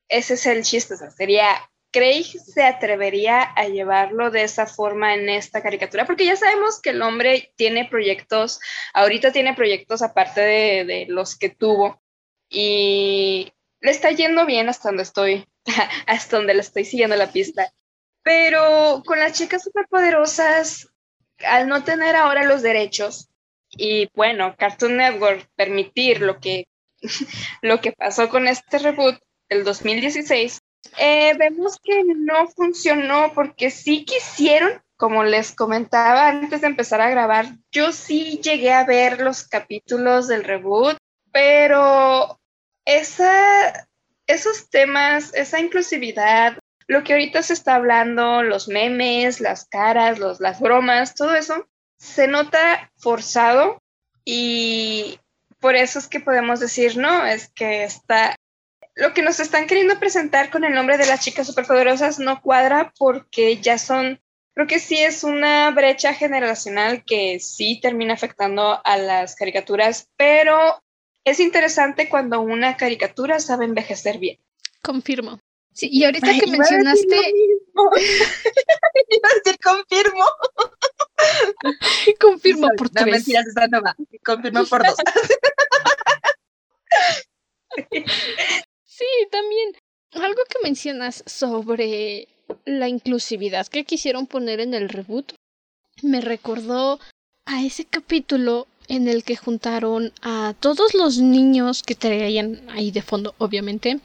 ese es el chiste. o sea, sería, Craig se atrevería a llevarlo de esa forma en esta caricatura, porque ya sabemos que el hombre tiene proyectos, ahorita tiene proyectos aparte de, de los que tuvo. Y le está yendo bien hasta donde estoy, hasta donde le estoy siguiendo la pista. Pero con las chicas superpoderosas, al no tener ahora los derechos, y bueno, Cartoon Network permitir lo que, lo que pasó con este reboot del 2016, eh, vemos que no funcionó porque sí quisieron, como les comentaba antes de empezar a grabar, yo sí llegué a ver los capítulos del reboot, pero esa, esos temas, esa inclusividad, lo que ahorita se está hablando, los memes, las caras, los, las bromas, todo eso, se nota forzado y por eso es que podemos decir, no, es que está, lo que nos están queriendo presentar con el nombre de las chicas superpoderosas no cuadra porque ya son, creo que sí es una brecha generacional que sí termina afectando a las caricaturas, pero es interesante cuando una caricatura sabe envejecer bien. Confirmo. Sí, y ahorita Ay, que iba a decir mencionaste, lo mismo. Iba a decir confirmo. Confirmo por tres. No, mentiras, esa no va. Confirmo por dos. sí, también. Algo que mencionas sobre la inclusividad que quisieron poner en el reboot me recordó a ese capítulo en el que juntaron a todos los niños que traían ahí de fondo, obviamente,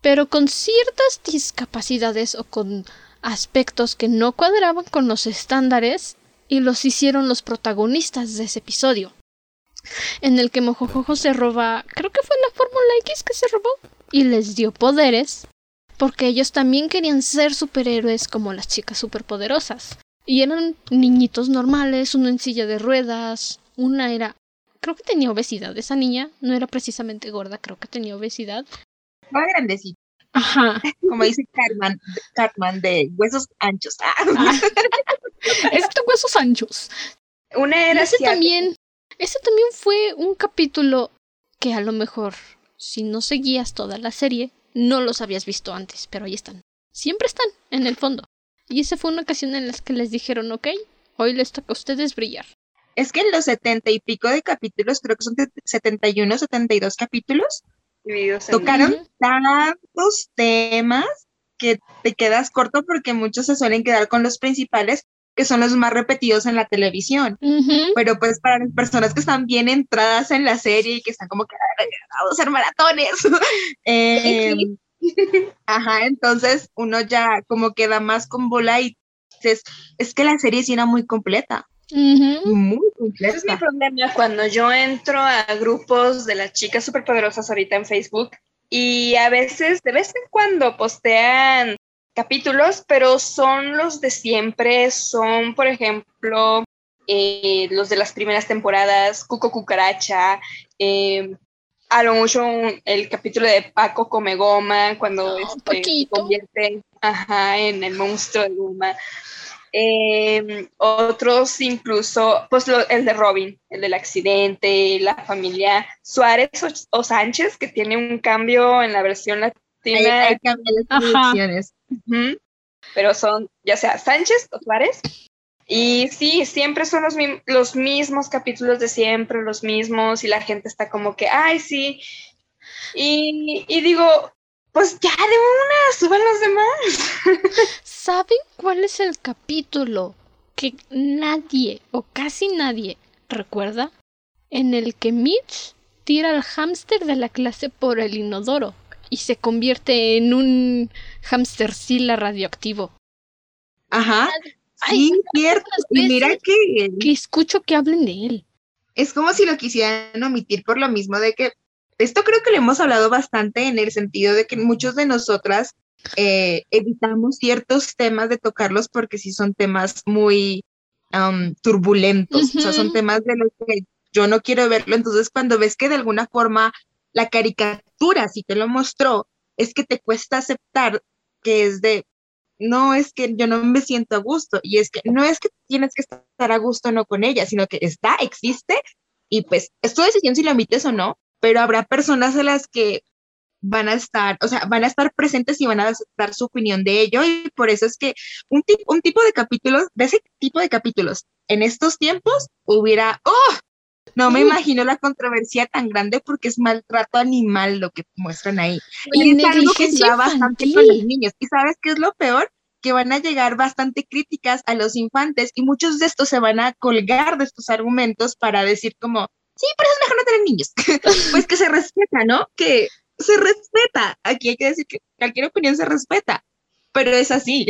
pero con ciertas discapacidades o con aspectos que no cuadraban con los estándares y los hicieron los protagonistas de ese episodio, en el que Mojojojo se roba, creo que fue la Fórmula X que se robó, y les dio poderes, porque ellos también querían ser superhéroes como las chicas superpoderosas. Y eran niñitos normales, uno en silla de ruedas, una era... Creo que tenía obesidad. Esa niña no era precisamente gorda, creo que tenía obesidad. Muy grandecita. Ajá. Como dice Cartman, Cartman de huesos anchos. Ah. Este huesos anchos. Una era ese también, ese también fue un capítulo que a lo mejor, si no seguías toda la serie, no los habías visto antes, pero ahí están. Siempre están, en el fondo. Y esa fue una ocasión en la que les dijeron, ok, hoy les toca a ustedes brillar. Es que en los setenta y pico de capítulos, creo que son setenta y uno, setenta y dos capítulos, tocaron tantos temas que te quedas corto porque muchos se suelen quedar con los principales que son los más repetidos en la televisión. Pero pues para las personas que están bien entradas en la serie y que están como que a hacer maratones, eh, Ajá, entonces uno ya como queda más con bola y dices, es que la serie sí era muy completa. Muy completa. es mi problema cuando yo entro a grupos de las chicas superpoderosas ahorita en Facebook y a veces, de vez en cuando postean capítulos, pero son los de siempre, son, por ejemplo, eh, los de las primeras temporadas, Cuco Cucaracha, eh, a lo mucho el capítulo de Paco come goma, cuando este, se convierte en el monstruo de goma. Em, otros incluso, pues el de Robin, el del accidente, la familia Suárez o, Sánchez, que tiene un cambio en la versión latina. Hay, Pero son ya sea Sánchez o Suárez, y sí, siempre son los, los, mismos capítulos de siempre, los mismos, y la gente está como que, ay, sí. Y, y digo, pues ya de una, suban los demás. ¿Saben cuál es el capítulo que nadie o casi nadie recuerda? En el que Mitch tira al hámster de la clase por el inodoro y se convierte en un hámstercila radioactivo. Ajá. Sí, cierto. Y mira que, que escucho que hablen de él. Es como si lo quisieran omitir por lo mismo de que esto creo que lo hemos hablado bastante en el sentido de que muchos de nosotras eh, evitamos ciertos temas de tocarlos porque sí son temas muy turbulentos, o sea, son temas de los que yo no quiero verlo. Entonces, cuando ves que de alguna forma la caricatura sí te lo mostró, es que te cuesta aceptar que es de, no es que yo no me siento a gusto y es que no es que tienes que estar a gusto no con ella, sino que está, existe y pues es tu decisión si lo emites o no, pero habrá personas a las que van a estar, o sea, van a estar presentes y van a dar su opinión de ello y por eso es que un, un tipo de capítulos, de ese tipo de capítulos en estos tiempos hubiera, oh, no me imagino la controversia tan grande porque es maltrato animal lo que muestran ahí. Y es algo que se va bastante con los niños. ¿Y sabes qué es lo peor? Que van a llegar bastante críticas a los infantes y muchos de estos se van a colgar de estos argumentos para decir como, sí, pero es mejor no tener niños. pues que se respeta, ¿no? Que se respeta. Aquí hay que decir que cualquier opinión se respeta, pero es así.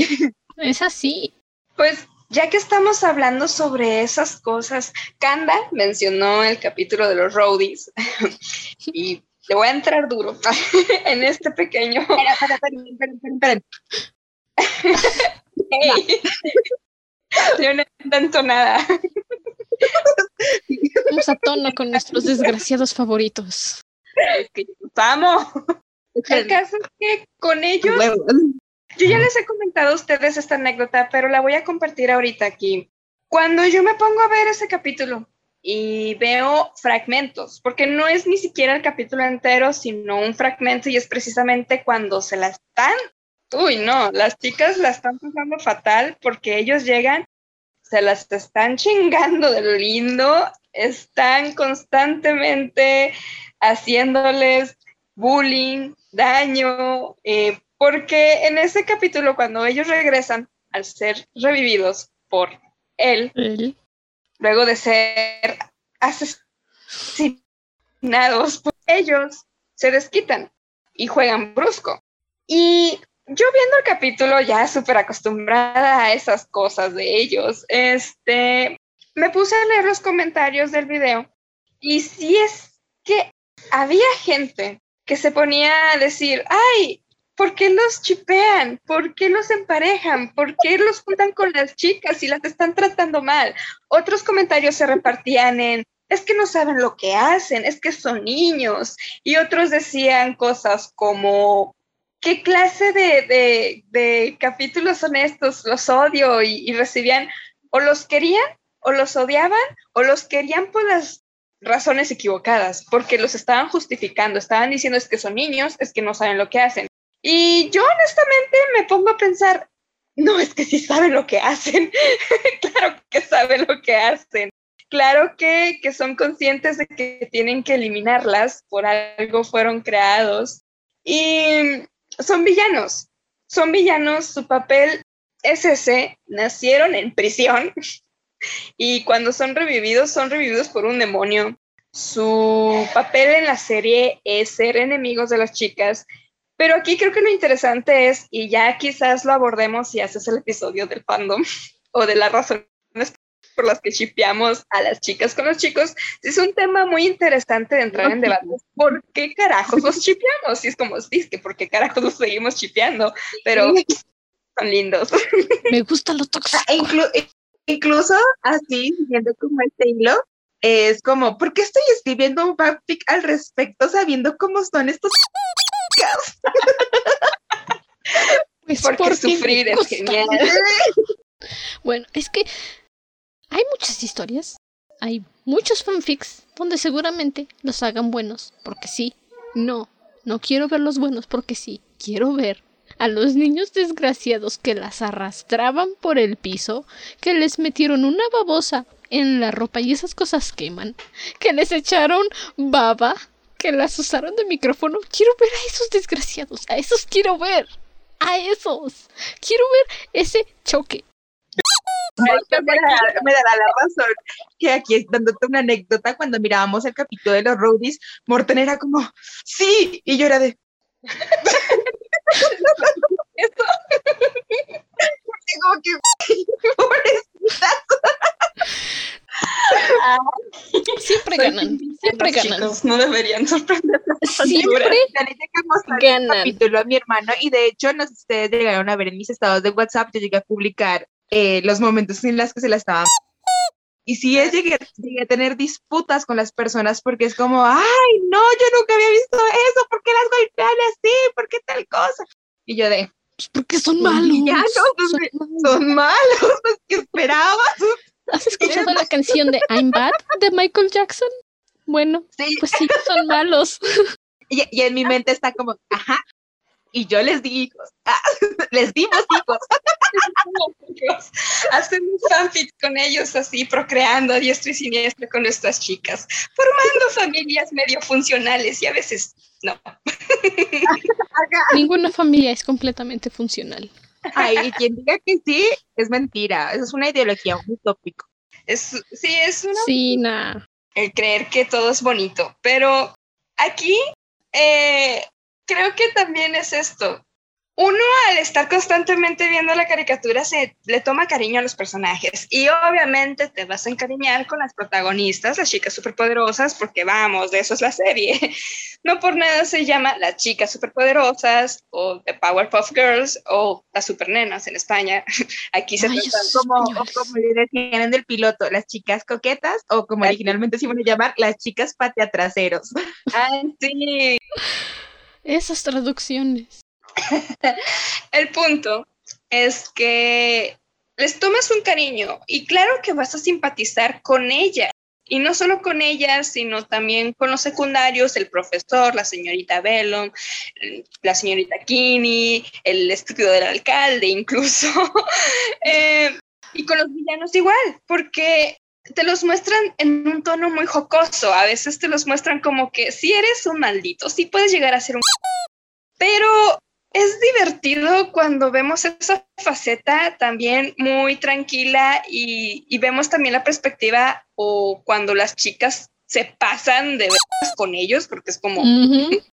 Es así. Pues ya que estamos hablando sobre esas cosas, Kanda mencionó el capítulo de los roadies y le voy a entrar duro en este pequeño. Espera, espera, espera, espera, una entonada. Vamos a tono con nuestros desgraciados favoritos. Es que amo. El caso es que con ellos yo ya les he comentado a ustedes esta anécdota, pero la voy a compartir ahorita aquí. Cuando yo me pongo a ver ese capítulo y veo fragmentos, porque no es ni siquiera el capítulo entero, sino un fragmento y es precisamente cuando se la están, uy, no, las chicas la están pasando fatal porque ellos llegan se las están chingando de lo lindo, están constantemente haciéndoles bullying, daño, eh, porque en ese capítulo cuando ellos regresan al ser revividos por él, luego de ser asesinados, pues ellos se desquitan y juegan brusco. Y yo viendo el capítulo ya súper acostumbrada a esas cosas de ellos, este, me puse a leer los comentarios del video y si es que había gente que se ponía a decir, ay, ¿por qué los chipean? ¿Por qué los emparejan? ¿Por qué los juntan con las chicas y las están tratando mal? Otros comentarios se repartían en, es que no saben lo que hacen, es que son niños. Y otros decían cosas como, ¿qué clase de, capítulos son estos? Los odio y, recibían, o los querían, o los odiaban, o los querían por las razones equivocadas, porque los estaban justificando, estaban diciendo es que son niños, es que no saben lo que hacen. Y yo honestamente me pongo a pensar, no, es que sí saben lo que hacen, claro que saben lo que hacen, claro que, que son conscientes de que tienen que eliminarlas, por algo fueron creados. Y son villanos, son villanos, su papel es ese, nacieron en prisión y cuando son revividos, son revividos por un demonio. Su papel en la serie es ser enemigos de las chicas, pero aquí creo que lo interesante es, y ya quizás lo abordemos si haces el episodio del fandom o de las razones por las que chipeamos a las chicas con los chicos, es un tema muy interesante de entrar en debate. ¿Por qué carajos los chipeamos? Y es como, que ¿por qué carajos los seguimos chipeando? Pero son lindos. Me gusta lo tóxico. E incluso así, viendo como este hilo, es como, ¿por qué estoy escribiendo un fanfic al respecto sabiendo cómo son estos pues porque, sufrir es genial. Bueno, es que hay muchas historias, hay muchos fanfics donde seguramente los hagan buenos, porque sí. No, no quiero ver los buenos porque sí, quiero ver a los niños desgraciados que las arrastraban por el piso, que les metieron una babosa en la ropa y esas cosas queman, que les echaron baba, que las usaron de micrófono. Quiero ver a esos desgraciados, a esos quiero ver, a esos. Quiero ver ese choque, me, dará la razón que aquí dándote una anécdota, cuando mirábamos el capítulo de los roadies, Morten era como, sí, y yo era de... como que, siempre ganan, siempre ganan. Chicos, no deberían sorprender. Siempre ganan. capítulo a mi hermano y de hecho, no sé si ustedes llegaron a ver en mis estados de WhatsApp, yo llegué a publicar eh, los momentos en los que se la estaban. Y sí, es, llegué, a tener disputas con las personas porque es como, ay, no, yo nunca había visto eso, ¿por qué las golpean así? ¿Por qué tal cosa? Y yo de... Pues porque son malos. son, malos, ¿qué esperabas? ¿Has escuchado la canción de I'm Bad de Michael Jackson? Bueno, pues sí, son malos. Y, y, en mi mente está como, ajá, y yo les di hijos. Ah, les dimos hijos. Hacemos fanfics con ellos así, procreando a diestro y siniestro con nuestras chicas, formando familias medio funcionales y a veces no. Ninguna familia es completamente funcional. Ay, quien diga que sí, es mentira. Eso es una ideología, un utópico. Es, sí, es una... Sí, nada. El creer que todo es bonito. Pero aquí eh, creo que también es esto. Uno al estar constantemente viendo la caricatura se le toma cariño a los personajes y obviamente te vas a encariñar con las protagonistas, las chicas superpoderosas, porque vamos, de eso es la serie. No por nada se llama las chicas superpoderosas o The Powerpuff Girls o las supernenas en España. Aquí se trata como, como le decían en el piloto, las chicas coquetas o como originalmente se iban a llamar, las chicas pateatraseros. Ah, sí. Esas traducciones. El punto es que les tomas un cariño y claro que vas a simpatizar con ella. Y no solo con ella, sino también con los secundarios, el profesor, la señorita Bellum, la señorita Kinney, el estúpido del alcalde incluso. Eh, Y con los villanos igual, porque te los muestran en un tono muy jocoso. A veces te los muestran como que si eres un maldito, sí puedes llegar a ser un... Pero es divertido cuando vemos esa faceta también muy tranquila y, vemos también la perspectiva o cuando las chicas se pasan de veras con ellos, porque es como...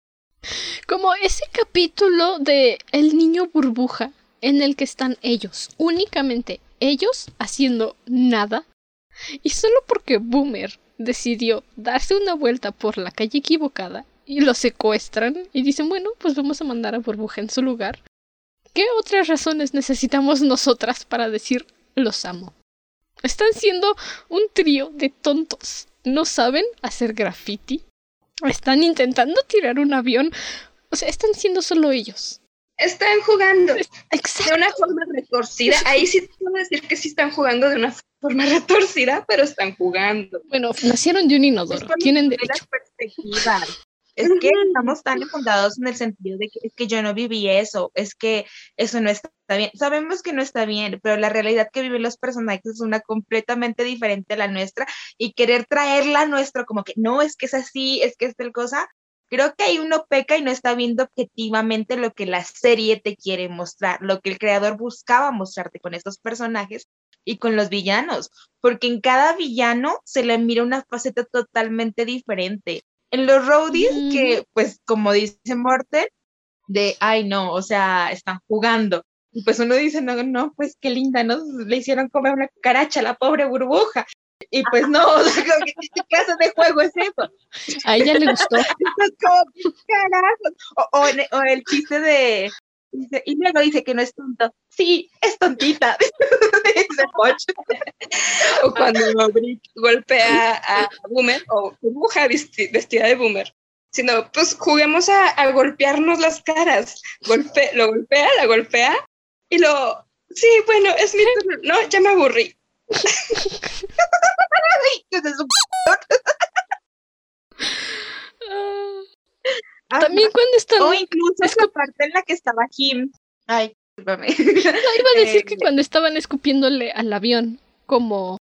Como ese capítulo de El niño burbuja en el que están ellos, únicamente ellos haciendo nada y solo porque Boomer decidió darse una vuelta por la calle equivocada y lo secuestran y dicen, bueno, pues vamos a mandar a Burbuja en su lugar. ¿Qué otras razones necesitamos nosotras para decir los amo? Están siendo un trío de tontos. No saben hacer graffiti. Están intentando tirar un avión. O sea, están siendo solo ellos. Están jugando de una forma retorcida. Ahí sí puedo decir que sí están jugando de una forma retorcida, pero están jugando. Bueno, nacieron de un inodoro. Tienen derecho. Es que estamos tan fundados en el sentido de que, es que yo no viví eso, es que eso no está bien. Sabemos que no está bien, pero la realidad que viven los personajes es una completamente diferente a la nuestra y querer traerla a nuestro como que no, es que es así, es que es tal cosa, creo que ahí uno peca y no está viendo objetivamente lo que la serie te quiere mostrar, lo que el creador buscaba mostrarte con estos personajes y con los villanos, porque en cada villano se le mira una faceta totalmente diferente. En los roadies, que pues como dice Morten, de, ay no, o sea, están jugando. Y pues uno dice, no, no, pues qué linda, ¿no? Le hicieron comer una caracha a la pobre burbuja. Y pues no, o sea, ¿qué clase de juego es eso? A ella le gustó. o, o, el chiste de, y luego dice que no es tonto. Sí, es tontita. o cuando golpea a Boomer o burbuja vestida de Boomer. Sino, pues juguemos a, golpearnos las caras. Golpe, lo golpea, la golpea y lo. Sí, bueno, es mi turno. No, ya me aburrí. También cuando están. O incluso esa parte en la que estaba Kim. Ay, discúlpame. iba a decir que eh, cuando estaban escupiéndole al avión, como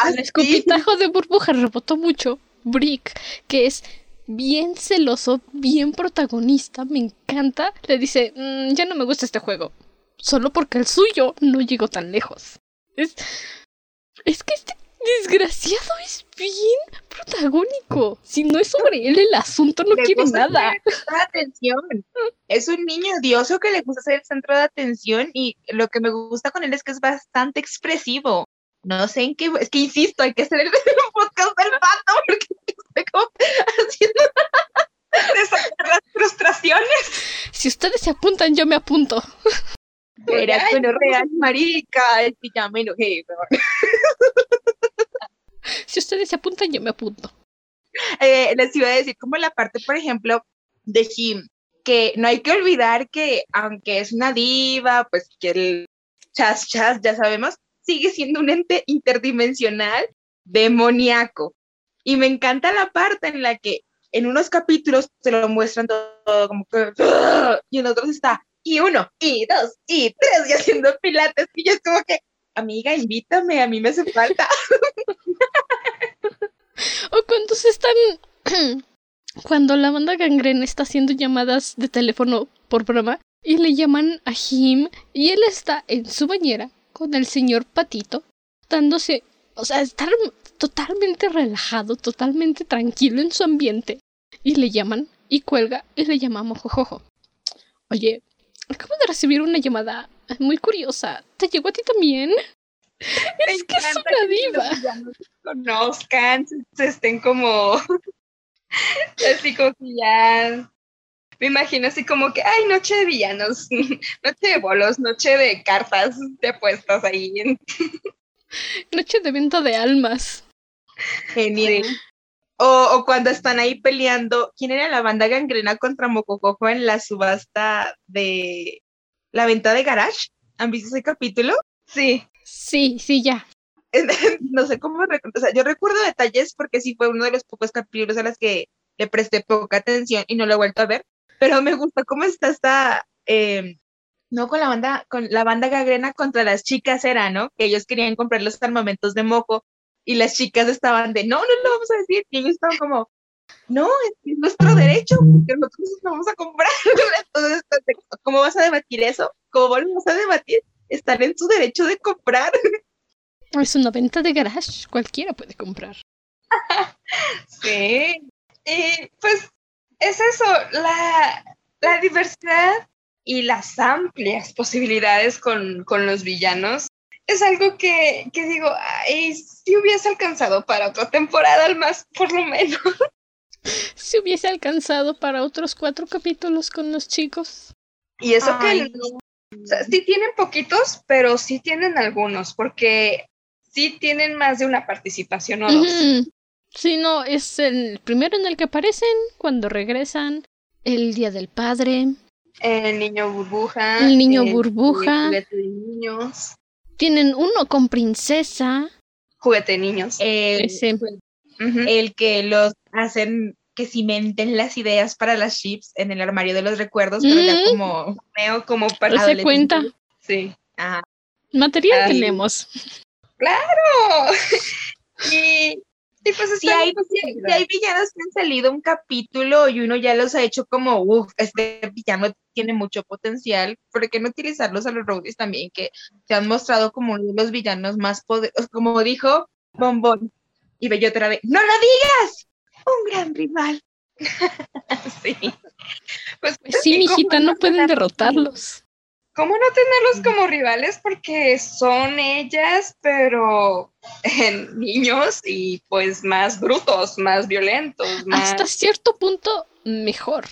ah, el escupitajo de burbuja rebotó mucho. Brick, que es bien celoso, bien protagonista, me encanta, le dice, mm, ya no me gusta este juego. Solo porque el suyo no llegó tan lejos. Es, es que este desgraciado es bien protagónico. Si no es sobre él el asunto, no quiere nada. atención. Es un niño odioso que le gusta ser el centro de atención y lo que me gusta con él es que es bastante expresivo. No sé en qué, es que insisto, hay que hacer el, podcast del pato porque estoy como haciendo las frustraciones. Si ustedes se apuntan, yo me apunto. Era bueno, real, marica, es que ya me enojé, Si ustedes se apuntan, yo me apunto. Eh, les iba a decir como la parte, por ejemplo, de Jim, que no hay que olvidar que aunque es una diva, pues que el chas chas, ya sabemos, sigue siendo un ente interdimensional demoníaco. Y me encanta la parte en la que en unos capítulos se lo muestran todo como que y en otros está y uno y dos y tres y haciendo pilates y yo es como que amiga, invítame, a mí me hace falta. o cuando se están. cuando la banda gangrena está haciendo llamadas de teléfono por broma y le llaman a Jim y él está en su bañera con el señor Patito dándose. O sea, estar totalmente relajado, totalmente tranquilo en su ambiente. Y le llaman y cuelga y le llamamos Jojojo. Oye, acabo de recibir una llamada muy curiosa. ¿Te llegó a ti también? Es que es una diva. Que conozcan, se estén como así como que ya me imagino así como que, ay, noche de villanos, noche de bolos, noche de cartas de apuestas ahí. noche de venta de almas. Genial. O, o, cuando están ahí peleando, ¿quién era la banda gangrena contra Mococojo en la subasta de la venta de garage? ¿Han visto ese capítulo? Sí. Sí, sí, ya. no sé cómo, o sea, yo recuerdo detalles porque sí fue uno de los pocos capítulos a los que le presté poca atención y no lo he vuelto a ver, pero me gusta cómo está esta, em, no con la banda, con la banda gagrena contra las chicas era, ¿no? Que ellos querían comprar los armamentos de mojo y las chicas estaban de, no, no lo vamos a decir, y ellos estaban como, no, es, nuestro derecho, porque nosotros no vamos a comprar. Entonces, ¿cómo vas a debatir eso? ¿Cómo vamos a debatir? Están en su derecho de comprar. Es una venta de garage, cualquiera puede comprar. sí, y pues es eso, la, la diversidad y las amplias posibilidades con, con los villanos es algo que, que digo, ay, si hubiese alcanzado para otra temporada al más, por lo menos. Si hubiese alcanzado para otros cuatro capítulos con los chicos. Y eso que sí tienen poquitos, pero sí tienen algunos, porque sí tienen más de una participación o dos. Sí, no, es el primero en el que aparecen cuando regresan, el Día del Padre. El niño burbuja. El niño burbuja. juguete de niños. Tienen uno con princesa. Juguete de niños. El, el que los hacen que cimenten las ideas para las chips en el armario de los recuerdos, pero ya como veo como para se cuenta. Sí. Ajá. Material tenemos. Claro. y y pues si hay, hay villanos que han salido un capítulo y uno ya los ha hecho como, uff, este villano tiene mucho potencial, ¿por qué no utilizarlos a los rogues también que se han mostrado como uno de los villanos más poderosos, como dijo Bombón y Bello otra vez, ¡no lo digas! Un gran rival. sí. Pues, pues sí, mijita, no pueden derrotarlos. ¿Cómo no tenerlos como rivales? Porque son ellas, pero en niños y pues más brutos, más violentos. Más... Hasta cierto punto, mejor.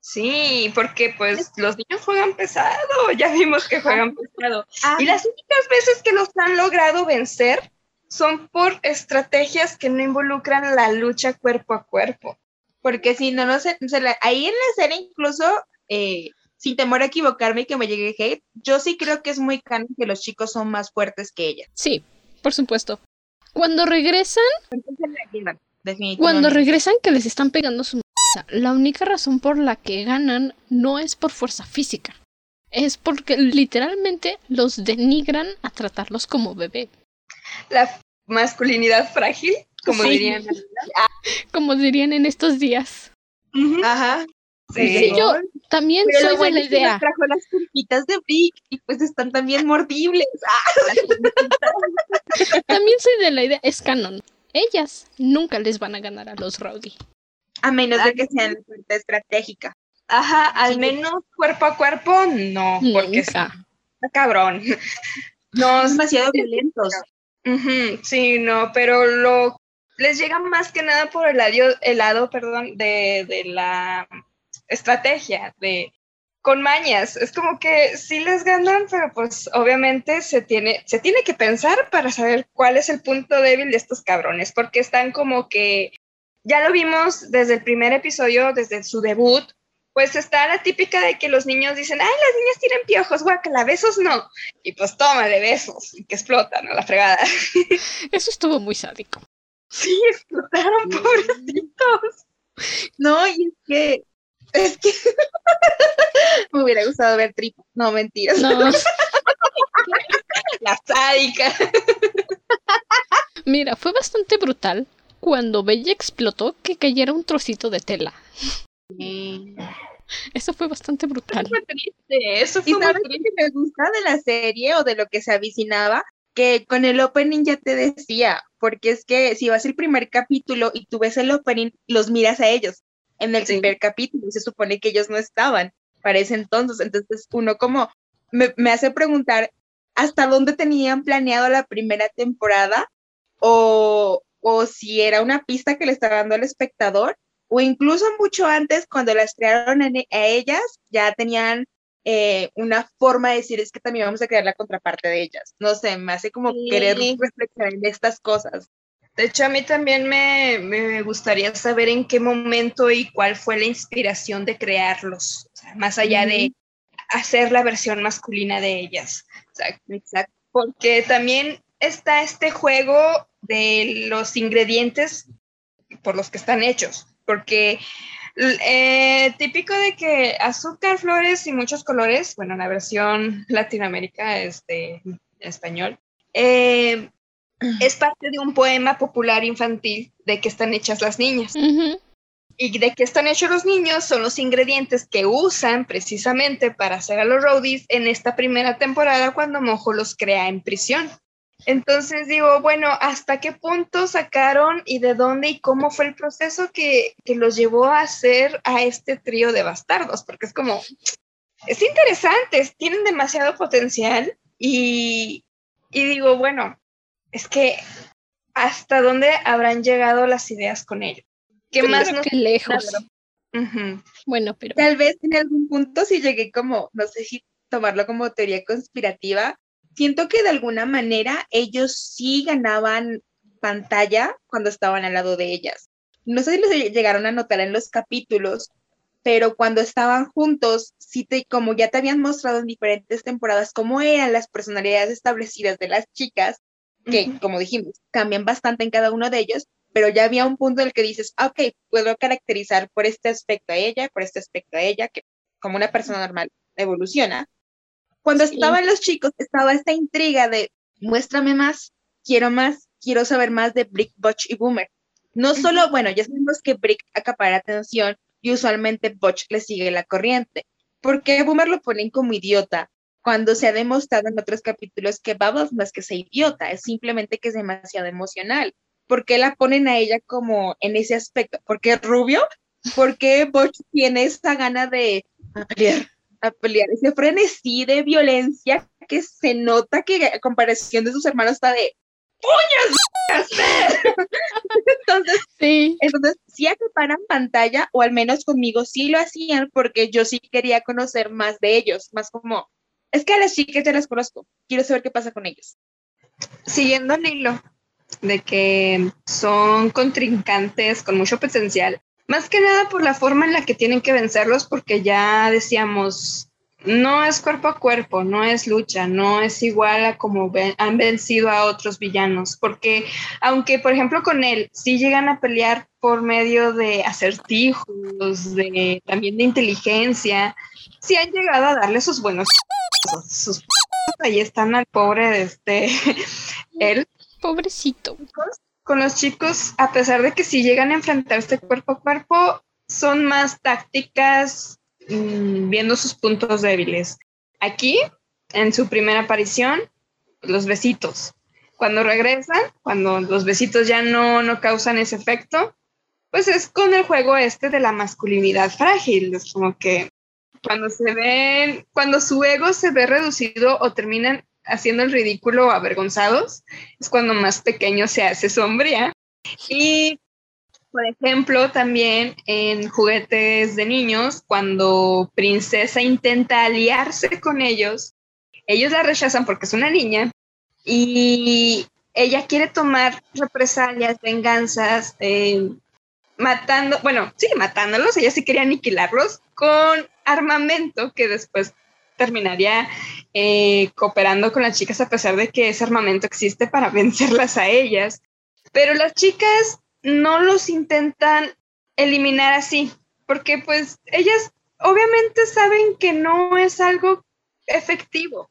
Sí, porque pues los niños juegan pesado, ya vimos que juegan pesado. Ah. Y las únicas veces que los han logrado vencer son por estrategias que no involucran la lucha cuerpo a cuerpo. Porque si no, no sé, ahí en la serie incluso eh, sin temor a equivocarme y que me llegue hate, yo sí creo que es muy canon que los chicos son más fuertes que ella. Sí, por supuesto. Cuando regresan, cuando regresan que les están pegando su la única razón por la que ganan no es por fuerza física, es porque literalmente los denigran a tratarlos como bebé. La masculinidad frágil, como dirían. como dirían en estos días. Ajá. Sí, yo también soy de la idea. trajo las puntitas de Brick y pues están también mordibles. también soy de la idea, es canon. Ellas nunca les van a ganar a los Rowdy. A menos de que sean fuerte estratégica. Ajá, al menos cuerpo a cuerpo, no, porque está, cabrón. No, es demasiado violentos. Sí, no, pero lo les llega más que nada por el el lado perdón, de, de la estrategia, de con mañas. Es como que sí les ganan, pero pues obviamente se tiene, se tiene que pensar para saber cuál es el punto débil de estos cabrones, porque están como que, ya lo vimos desde el primer episodio, desde su debut, pues está la típica de que los niños dicen, ay, las niñas tienen piojos, guacala, besos no. Y pues tómale besos, y que explotan a la fregada. Eso estuvo muy sádico. Sí, explotaron, pobrecitos. No, y es que es que me hubiera gustado ver tripa. No, mentiras. No. La sádica. Mira, fue bastante brutal cuando Bella explotó que cayera un trocito de tela. Eso fue bastante brutal. Eso fue triste. Eso fue ¿Y que me gusta de la serie o de lo que se avicinaba? Que con el opening ya te decía, porque es que si vas el primer capítulo y tú ves el opening, los miras a ellos en el primer capítulo y se supone que ellos no estaban para ese entonces. Entonces uno como me, me hace preguntar hasta dónde tenían planeado la primera temporada o, o si era una pista que le estaba dando al espectador o incluso mucho antes cuando las crearon a ellas ya tenían eh, una forma de decir es que también vamos a crear la contraparte de ellas. No sé, me hace como querer reflexionar en estas cosas. De hecho, a mí también me, gustaría saber en qué momento y cuál fue la inspiración de crearlos, más allá de hacer la versión masculina de ellas. Exacto. Porque también está este juego de los ingredientes por los que están hechos, porque Eh, típico de que azúcar, flores y muchos colores, bueno, la versión Latinoamérica es de español, eh, es parte de un poema popular infantil de que están hechas las niñas. Y de que están hechos los niños son los ingredientes que usan precisamente para hacer a los roadies en esta primera temporada cuando Mojo los crea en prisión. Entonces digo, bueno, ¿hasta qué punto sacaron y de dónde y cómo fue el proceso que, que los llevó a hacer a este trío de bastardos? Porque es como, es interesante, tienen demasiado potencial y, y digo, bueno, es que hasta dónde habrán llegado las ideas con ellos. ¿Qué más nos... lejos. Bueno, pero tal vez en algún punto sí llegué como, no sé si tomarlo como teoría conspirativa, siento que de alguna manera ellos sí ganaban pantalla cuando estaban al lado de ellas. No sé si los llegaron a notar en los capítulos, pero cuando estaban juntos, sí te, como ya te habían mostrado en diferentes temporadas cómo eran las personalidades establecidas de las chicas, que como dijimos, cambian bastante en cada uno de ellos, pero ya había un punto en el que dices, ah, ok, puedo caracterizar por este aspecto a ella, por este aspecto a ella, que como una persona normal evoluciona, cuando estaban los chicos, estaba esta intriga de muéstrame más, quiero más, quiero saber más de Brick, Butch y Boomer. No solo, bueno, ya sabemos que Brick acapara atención y usualmente Butch le sigue la corriente. porque Boomer lo ponen como idiota? Cuando se ha demostrado en otros capítulos que Bubbles no es que sea idiota, es simplemente que es demasiado emocional. ¿Por qué la ponen a ella como en ese aspecto? ¿Porque es rubio? ¿Por qué Butch tiene esta gana de pelear? A pelear ese frenesí de violencia que se nota que a comparación de sus hermanos está de ¡Puñas! entonces, sí. entonces, sí acaparan pantalla, o al menos conmigo sí lo hacían, porque yo sí quería conocer más de ellos, más como, es que a las chicas ya las conozco, quiero saber qué pasa con ellos. Siguiendo el hilo de que son contrincantes con mucho potencial, más que nada por la forma en la que tienen que vencerlos, porque ya decíamos, no es cuerpo a cuerpo, no es lucha, no es igual a como han vencido a otros villanos, porque aunque por ejemplo con él sí llegan a pelear por medio de acertijos, de también de inteligencia, sí han llegado a darle sus buenos sus ahí están al pobre de este él. Pobrecito con los chicos, a pesar de que si llegan a enfrentarse cuerpo a cuerpo, son más tácticas mm, viendo sus puntos débiles. Aquí, en su primera aparición, los besitos. Cuando regresan, cuando los besitos ya no, no causan ese efecto, pues es con el juego este de la masculinidad frágil. Es como que cuando se ven, cuando su ego se ve reducido o terminan haciendo el ridículo avergonzados, es cuando más pequeño se hace sombría. Y, por ejemplo, también en juguetes de niños, cuando Princesa intenta aliarse con ellos, ellos la rechazan porque es una niña y ella quiere tomar represalias, venganzas, eh, matando, bueno, sí, matándolos, ella sí quería aniquilarlos con armamento que después terminaría eh, cooperando con las chicas a pesar de que ese armamento existe para vencerlas a ellas. Pero las chicas no los intentan eliminar así, porque pues ellas obviamente saben que no es algo efectivo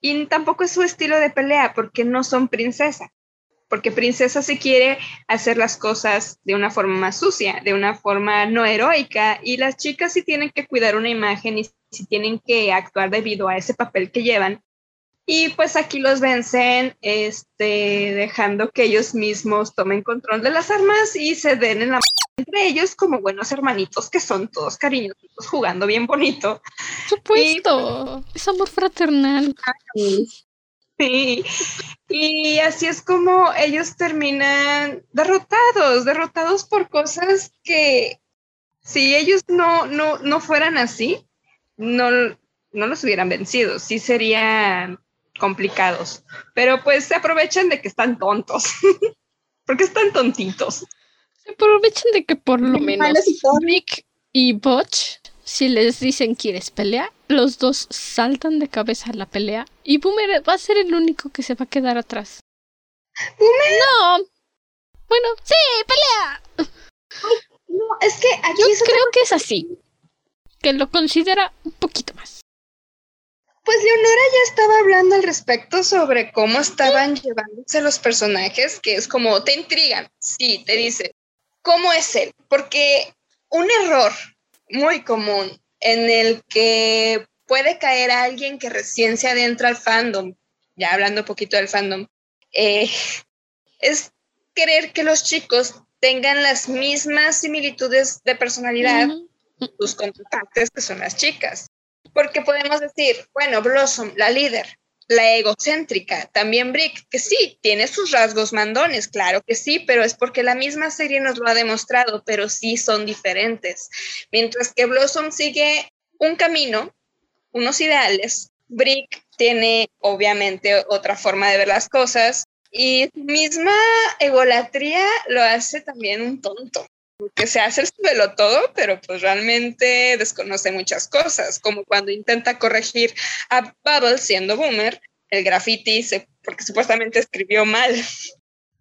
y tampoco es su estilo de pelea porque no son princesa, porque princesa se quiere hacer las cosas de una forma más sucia, de una forma no heroica y las chicas sí tienen que cuidar una imagen y si tienen que actuar debido a ese papel que llevan. Y pues aquí los vencen, este, dejando que ellos mismos tomen control de las armas y se den en la entre ellos como buenos hermanitos que son todos cariñosos jugando bien bonito. Supuesto, es amor fraternal. Sí, y así es como ellos terminan derrotados, derrotados por cosas que si ellos no, no, no fueran así, no, no los hubieran vencido, sí serían complicados, pero pues se aprovechan de que están tontos, porque están tontitos. Se aprovechan de que por lo menos Rick y Butch, si les dicen quieres pelear, los dos saltan de cabeza a la pelea y Boomer va a ser el único que se va a quedar atrás. ¿Boomer? No. Bueno, sí, pelea. no, es que aquí Yo creo que es así. Que lo considera un poquito más. Pues Leonora ya estaba hablando al respecto sobre cómo estaban llevándose los personajes, que es como te intrigan. Sí, te dice, ¿cómo es él? Porque un error muy común en el que puede caer alguien que recién se adentra al fandom, ya hablando un poquito del fandom, eh, es querer que los chicos tengan las mismas similitudes de personalidad, sus contratantes que son las chicas. Porque podemos decir, bueno, Blossom, la líder, la egocéntrica, también Brick, que sí, tiene sus rasgos mandones, claro que sí, pero es porque la misma serie nos lo ha demostrado, pero sí son diferentes. Mientras que Blossom sigue un camino, unos ideales, Brick tiene obviamente otra forma de ver las cosas y misma egolatría lo hace también un tonto que se hace el todo, pero pues realmente desconoce muchas cosas, como cuando intenta corregir a Bubble siendo boomer, el graffiti, se, porque supuestamente escribió mal.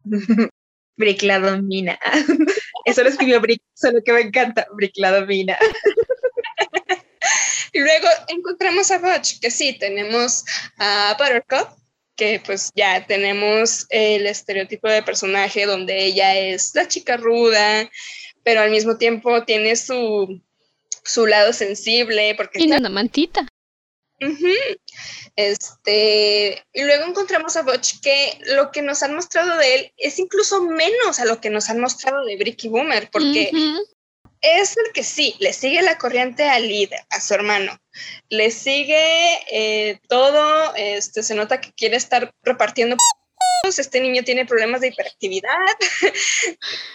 Brick la domina. Eso lo escribió Brick, solo que me encanta. Brick la domina. y luego encontramos a Butch, que sí, tenemos a Buttercup, que pues ya tenemos el estereotipo de personaje donde ella es la chica ruda, pero al mismo tiempo tiene su, su lado sensible. Porque y una mantita. Este, y luego encontramos a Butch que lo que nos han mostrado de él es incluso menos a lo que nos han mostrado de Bricky Boomer, porque es el que sí, le sigue la corriente al líder, a su hermano, le sigue eh, todo, este, se nota que quiere estar repartiendo. Este niño tiene problemas de hiperactividad,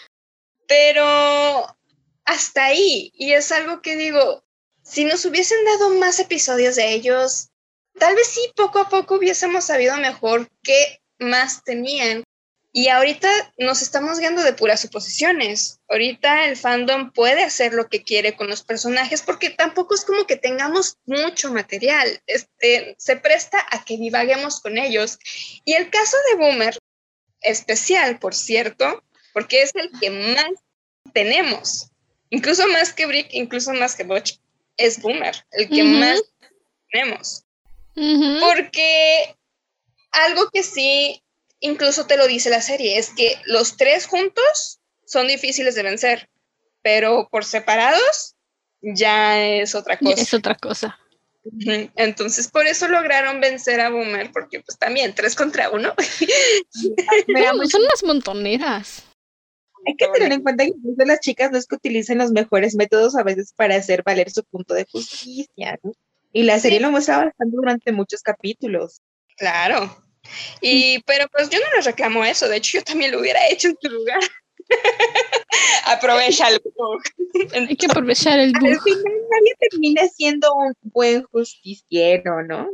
pero hasta ahí, y es algo que digo, si nos hubiesen dado más episodios de ellos, tal vez sí, poco a poco hubiésemos sabido mejor qué más tenían. Y ahorita nos estamos guiando de puras suposiciones. Ahorita el fandom puede hacer lo que quiere con los personajes porque tampoco es como que tengamos mucho material. Este, se presta a que divaguemos con ellos. Y el caso de Boomer, especial, por cierto, porque es el que más tenemos, incluso más que Brick, incluso más que Butch, es Boomer, el que más tenemos. Porque algo que sí, incluso te lo dice la serie, es que los tres juntos son difíciles de vencer, pero por separados ya es otra cosa. Es otra cosa. Entonces, por eso lograron vencer a Boomer, porque pues también tres contra uno. son unas montoneras. Hay que tener en cuenta que las chicas no es que utilicen los mejores métodos a veces para hacer valer su punto de justicia, Y la serie lo muestra bastante durante muchos capítulos. Claro. Y, pero pues yo no les reclamo eso, de hecho yo también lo hubiera hecho en tu lugar. Aprovecha el bug. Hay que aprovechar el bug. Al final nadie termina siendo un buen justiciero, ¿no?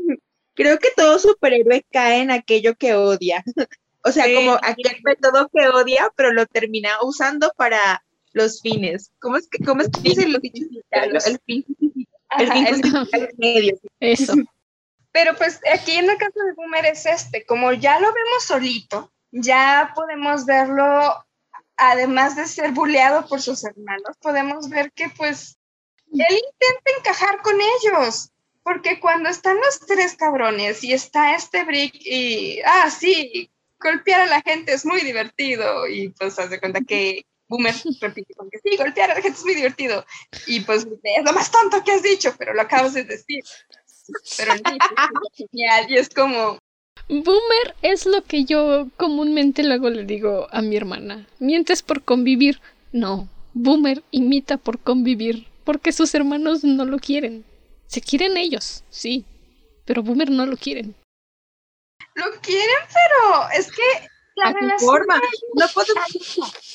Creo que todo superhéroe cae en aquello que odia. O sea, como aquel método que odia, pero lo termina usando para los fines. ¿Cómo es que, cómo es que dicen los dichos El fin, el fin medio. Eso. Pero pues aquí en el caso de Boomer es este, como ya lo vemos solito, ya podemos verlo, además de ser buleado por sus hermanos, podemos ver que pues él intenta encajar con ellos. Porque cuando están los tres cabrones y está este Brick y, ah, sí, golpear a la gente es muy divertido y pues haz de cuenta que Boomer repite con que sí, golpear a la gente es muy divertido y pues es lo más tonto que has dicho, pero lo acabas de decir. Pero es genial y es como... Boomer es lo que yo comúnmente luego le digo a mi hermana. Mientes por convivir. No, Boomer imita por convivir, porque sus hermanos no lo quieren. Se quieren ellos, sí, pero Boomer no lo quieren lo quieren, pero es que la forma. No podemos,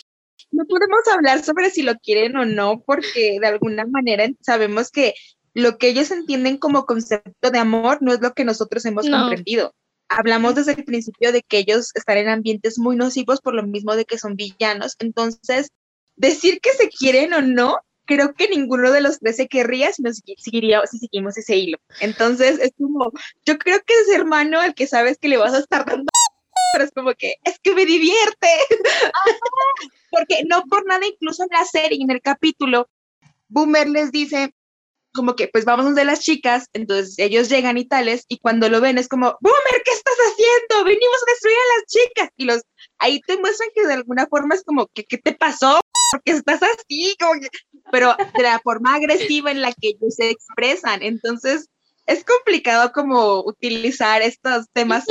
no podemos hablar sobre si lo quieren o no, porque de alguna manera sabemos que lo que ellos entienden como concepto de amor no es lo que nosotros hemos comprendido. Hablamos desde el principio de que ellos están en ambientes muy nocivos por lo mismo de que son villanos. Entonces, decir que se quieren o no creo que ninguno de los tres se querría si, nos seguiría, si seguimos ese hilo. Entonces, es como, yo creo que ese hermano al que sabes que le vas a estar dando pero es como que, es que me divierte. Porque no por nada, incluso en la serie, en el capítulo, Boomer les dice, como que, pues vamos de las chicas, entonces ellos llegan y tales, y cuando lo ven es como, Boomer, ¿qué estás haciendo? Venimos a destruir a las chicas. Y los, ahí te muestran que de alguna forma es como, que, ¿qué te pasó? Porque estás así, como que, pero de la forma agresiva en la que ellos se expresan. Entonces, es complicado como utilizar estos temas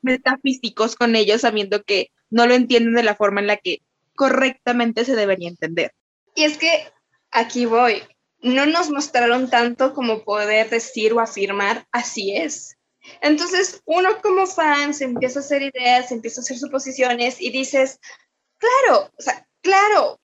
metafísicos con ellos, sabiendo que no lo entienden de la forma en la que correctamente se debería entender. Y es que aquí voy, no nos mostraron tanto como poder decir o afirmar así es. Entonces, uno como fan se empieza a hacer ideas, se empieza a hacer suposiciones y dices, claro, o sea, claro,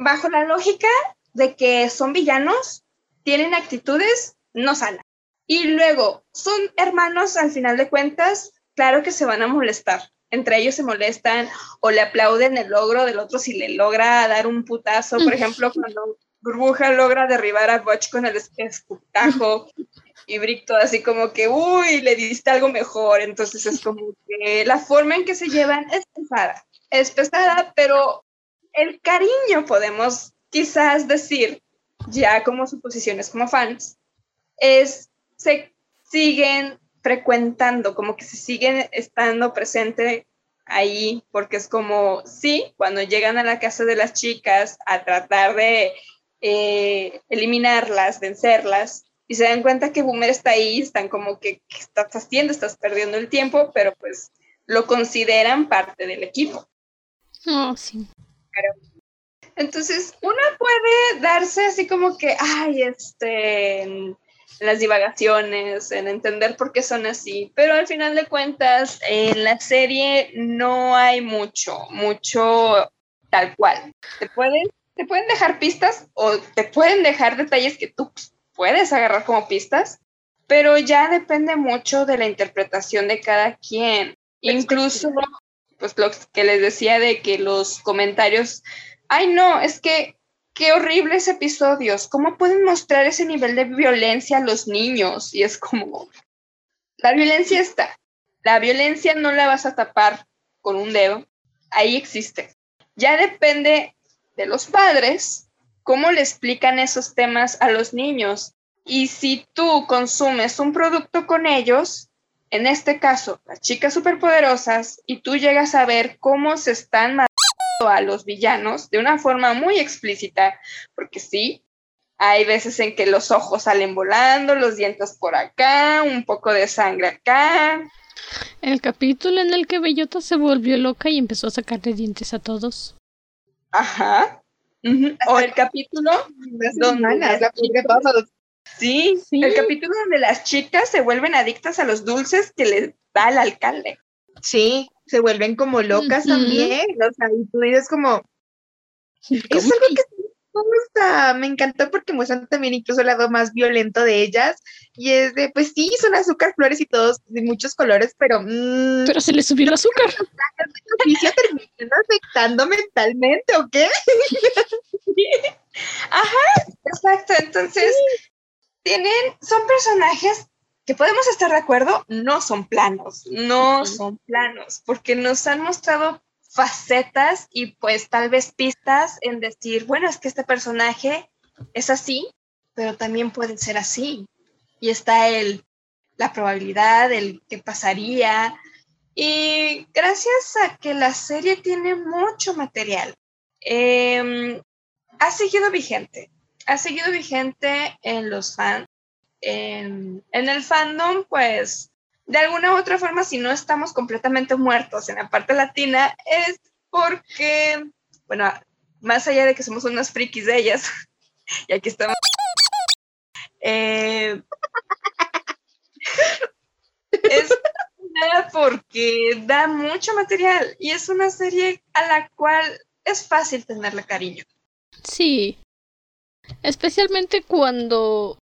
bajo la lógica de que son villanos, tienen actitudes no sanas. Y luego, son hermanos al final de cuentas, claro que se van a molestar. Entre ellos se molestan o le aplauden el logro del otro si le logra dar un putazo. Por ejemplo, cuando Burbuja logra derribar a Butch con el escuptajo y Bricto así como que, uy, le diste algo mejor. Entonces es como que la forma en que se llevan es pesada. Es pesada, pero el cariño podemos quizás decir, ya como suposiciones como fans, es, se siguen frecuentando, como que se siguen estando presente ahí, porque es como, sí, cuando llegan a la casa de las chicas a tratar de eh, eliminarlas, vencerlas, y se dan cuenta que Boomer está ahí, están como que, ¿qué estás haciendo? Estás perdiendo el tiempo, pero pues lo consideran parte del equipo. Oh, sí. Entonces, uno puede darse así como que, ay, este, en las divagaciones, en entender por qué son así, pero al final de cuentas, en la serie no hay mucho, mucho tal cual. Te pueden te pueden dejar pistas o te pueden dejar detalles que tú puedes agarrar como pistas, pero ya depende mucho de la interpretación de cada quien. Incluso, pues lo que les decía de que los comentarios, ay no, es que qué horribles episodios, ¿cómo pueden mostrar ese nivel de violencia a los niños? Y es como, la violencia está, la violencia no la vas a tapar con un dedo, ahí existe. Ya depende de los padres, cómo le explican esos temas a los niños. Y si tú consumes un producto con ellos, en este caso, las chicas superpoderosas, y tú llegas a ver cómo se están matando a los villanos de una forma muy explícita, porque sí, hay veces en que los ojos salen volando, los dientes por acá, un poco de sangre acá. El capítulo en el que Bellota se volvió loca y empezó a sacarle dientes a todos. Ajá. O el capítulo donde Sí, sí, el capítulo donde las chicas se vuelven adictas a los dulces que les da el alcalde. Sí, se vuelven como locas también. O sea, y tú dices como. Es algo que me gusta, me encantó porque muestran también incluso el lado más violento de ellas. Y es de, pues sí, son azúcar, flores y todos de muchos colores, pero. Mmm, pero se les subió el azúcar. noticia terminó afectando mentalmente, ¿o qué? Ajá, exacto. Entonces, tienen, son personajes que podemos estar de acuerdo, no son planos, no son planos, porque nos han mostrado facetas y pues tal vez pistas en decir, bueno, es que este personaje es así, pero también puede ser así. Y está el, la probabilidad, el que pasaría. Y gracias a que la serie tiene mucho material, em, ha seguido vigente. Ha seguido vigente en los fans. En, el fandom, pues de alguna u otra forma, si no estamos completamente muertos en la parte latina, es porque, bueno, más allá de que somos unas frikis de ellas, y aquí estamos. Eh, es porque da mucho material y es una serie a la cual es fácil tenerle cariño. Sí. Especialmente cuando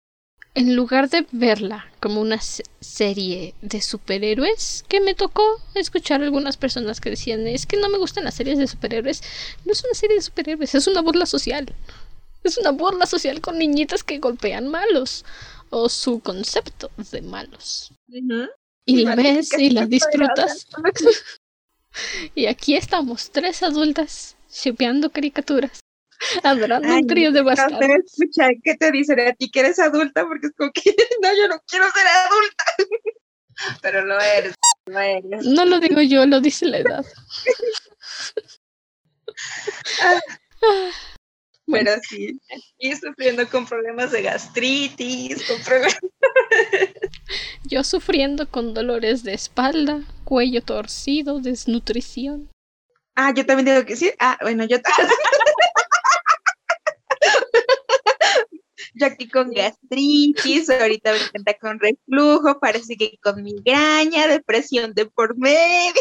en lugar de verla como una serie de superhéroes, que me tocó escuchar algunas personas que decían, es que no me gustan las series de superhéroes, no es una serie de superhéroes, es una burla social. Es una burla social con niñitas que golpean malos, o su concepto de malos. Y la ves y la disfrutas. Y aquí estamos, tres adultas, shipeando caricaturas. Adorando un trío de bastardos. No escuchar qué te dicen a ti que eres adulta, porque es como que no, yo no quiero ser adulta. Pero lo eres, lo eres. No lo digo yo, lo dice la edad. Pero sí, y sufriendo con problemas de gastritis, con problemas... Yo sufriendo con dolores de espalda, cuello torcido, desnutrición. Ah, yo también tengo que decir. Ah, bueno, yo Yo aquí con gastritis, ahorita me encanta con reflujo, parece que con migraña, depresión de por medio.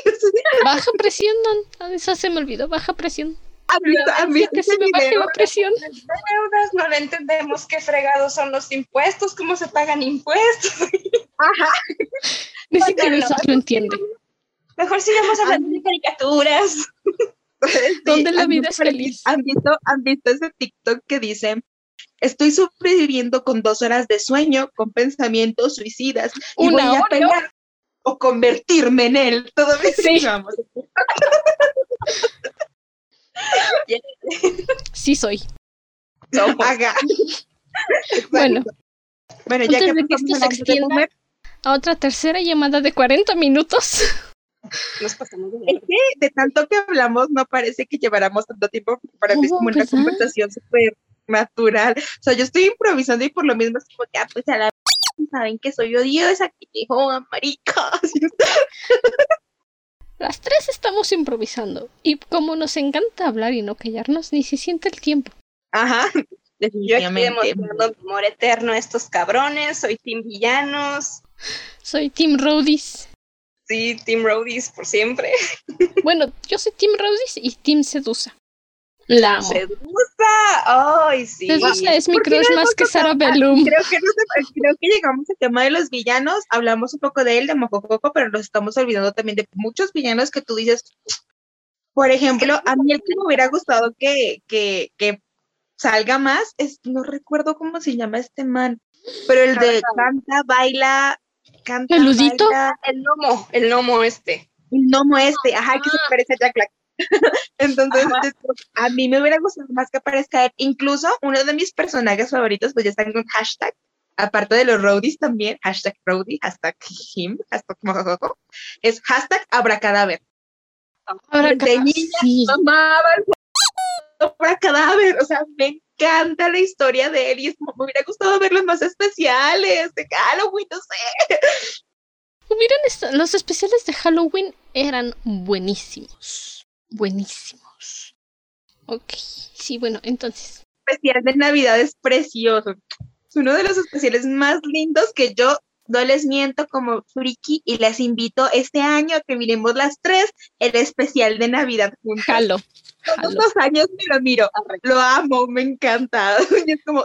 Baja presión, no, eso se me olvidó, baja presión. ¿Han visto, que se me baje la presión? Deudas, no le entendemos qué fregados son los impuestos, cómo se pagan impuestos. Ajá. Ni siquiera eso lo entiende. Mejor sigamos hablando de caricaturas. ¿Dónde la vida es feliz? ¿Han visto, ¿Han visto ese TikTok que dice Estoy sobreviviendo con dos horas de sueño, con pensamientos suicidas. Y voy a pelear o convertirme en él. Todo sí. sí soy. Haga. bueno. Bueno, ya que, que esto se extienda a otra tercera llamada de 40 minutos. Nos pasamos de es que de tanto que hablamos no parece que lleváramos tanto tiempo para mí es como una conversación súper natural. O sea, yo estoy improvisando y por lo mismo es como que, ah, pues a la saben que soy odiosa, que dijo marica. Las tres estamos improvisando y como nos encanta hablar y no callarnos, ni se siente el tiempo. Ajá. Yo aquí demostrando amor eterno a estos cabrones, soy Team Villanos. Soy Team Roadies. Sí, Team Roadies por siempre. Bueno, yo soy Team Roadies y Team Sedusa. La amo. Sedusa. Ay, sí. Sedusa es mi crush más que Sarah Bellum. Creo que, creo que llegamos al tema de los villanos. Hablamos un poco de él, de Mojojojo, pero nos estamos olvidando también de muchos villanos que tú dices. Por ejemplo, a mí el que me hubiera gustado que, que, que salga más es, no recuerdo cómo se llama este man, pero el de canta, baila, canta. ¿El ludito? el gnomo, el gnomo este. El gnomo este, ajá, que se ah. parece a Jack Black. Entonces, a mí me hubiera gustado más que aparezca él. Incluso uno de mis personajes favoritos, pues ya están con hashtag, aparte de los roadies también, hashtag roadie, hashtag him, hashtag mojojojo, es hashtag abracadaver. De niña amaba el abracadaver, o sea, me encanta la historia de él y es, me hubiera gustado ver los más especiales de Halloween, no sé. Hubieran los especiales de Halloween eran buenísimos buenísimos. Ok, sí, bueno, entonces. especial de Navidad es precioso. Es uno de los especiales más lindos que yo no les miento como friki y les invito este año a que miremos las tres el especial de Navidad juntos. Jalo. Todos los años me lo miro, lo amo, me encanta. es como,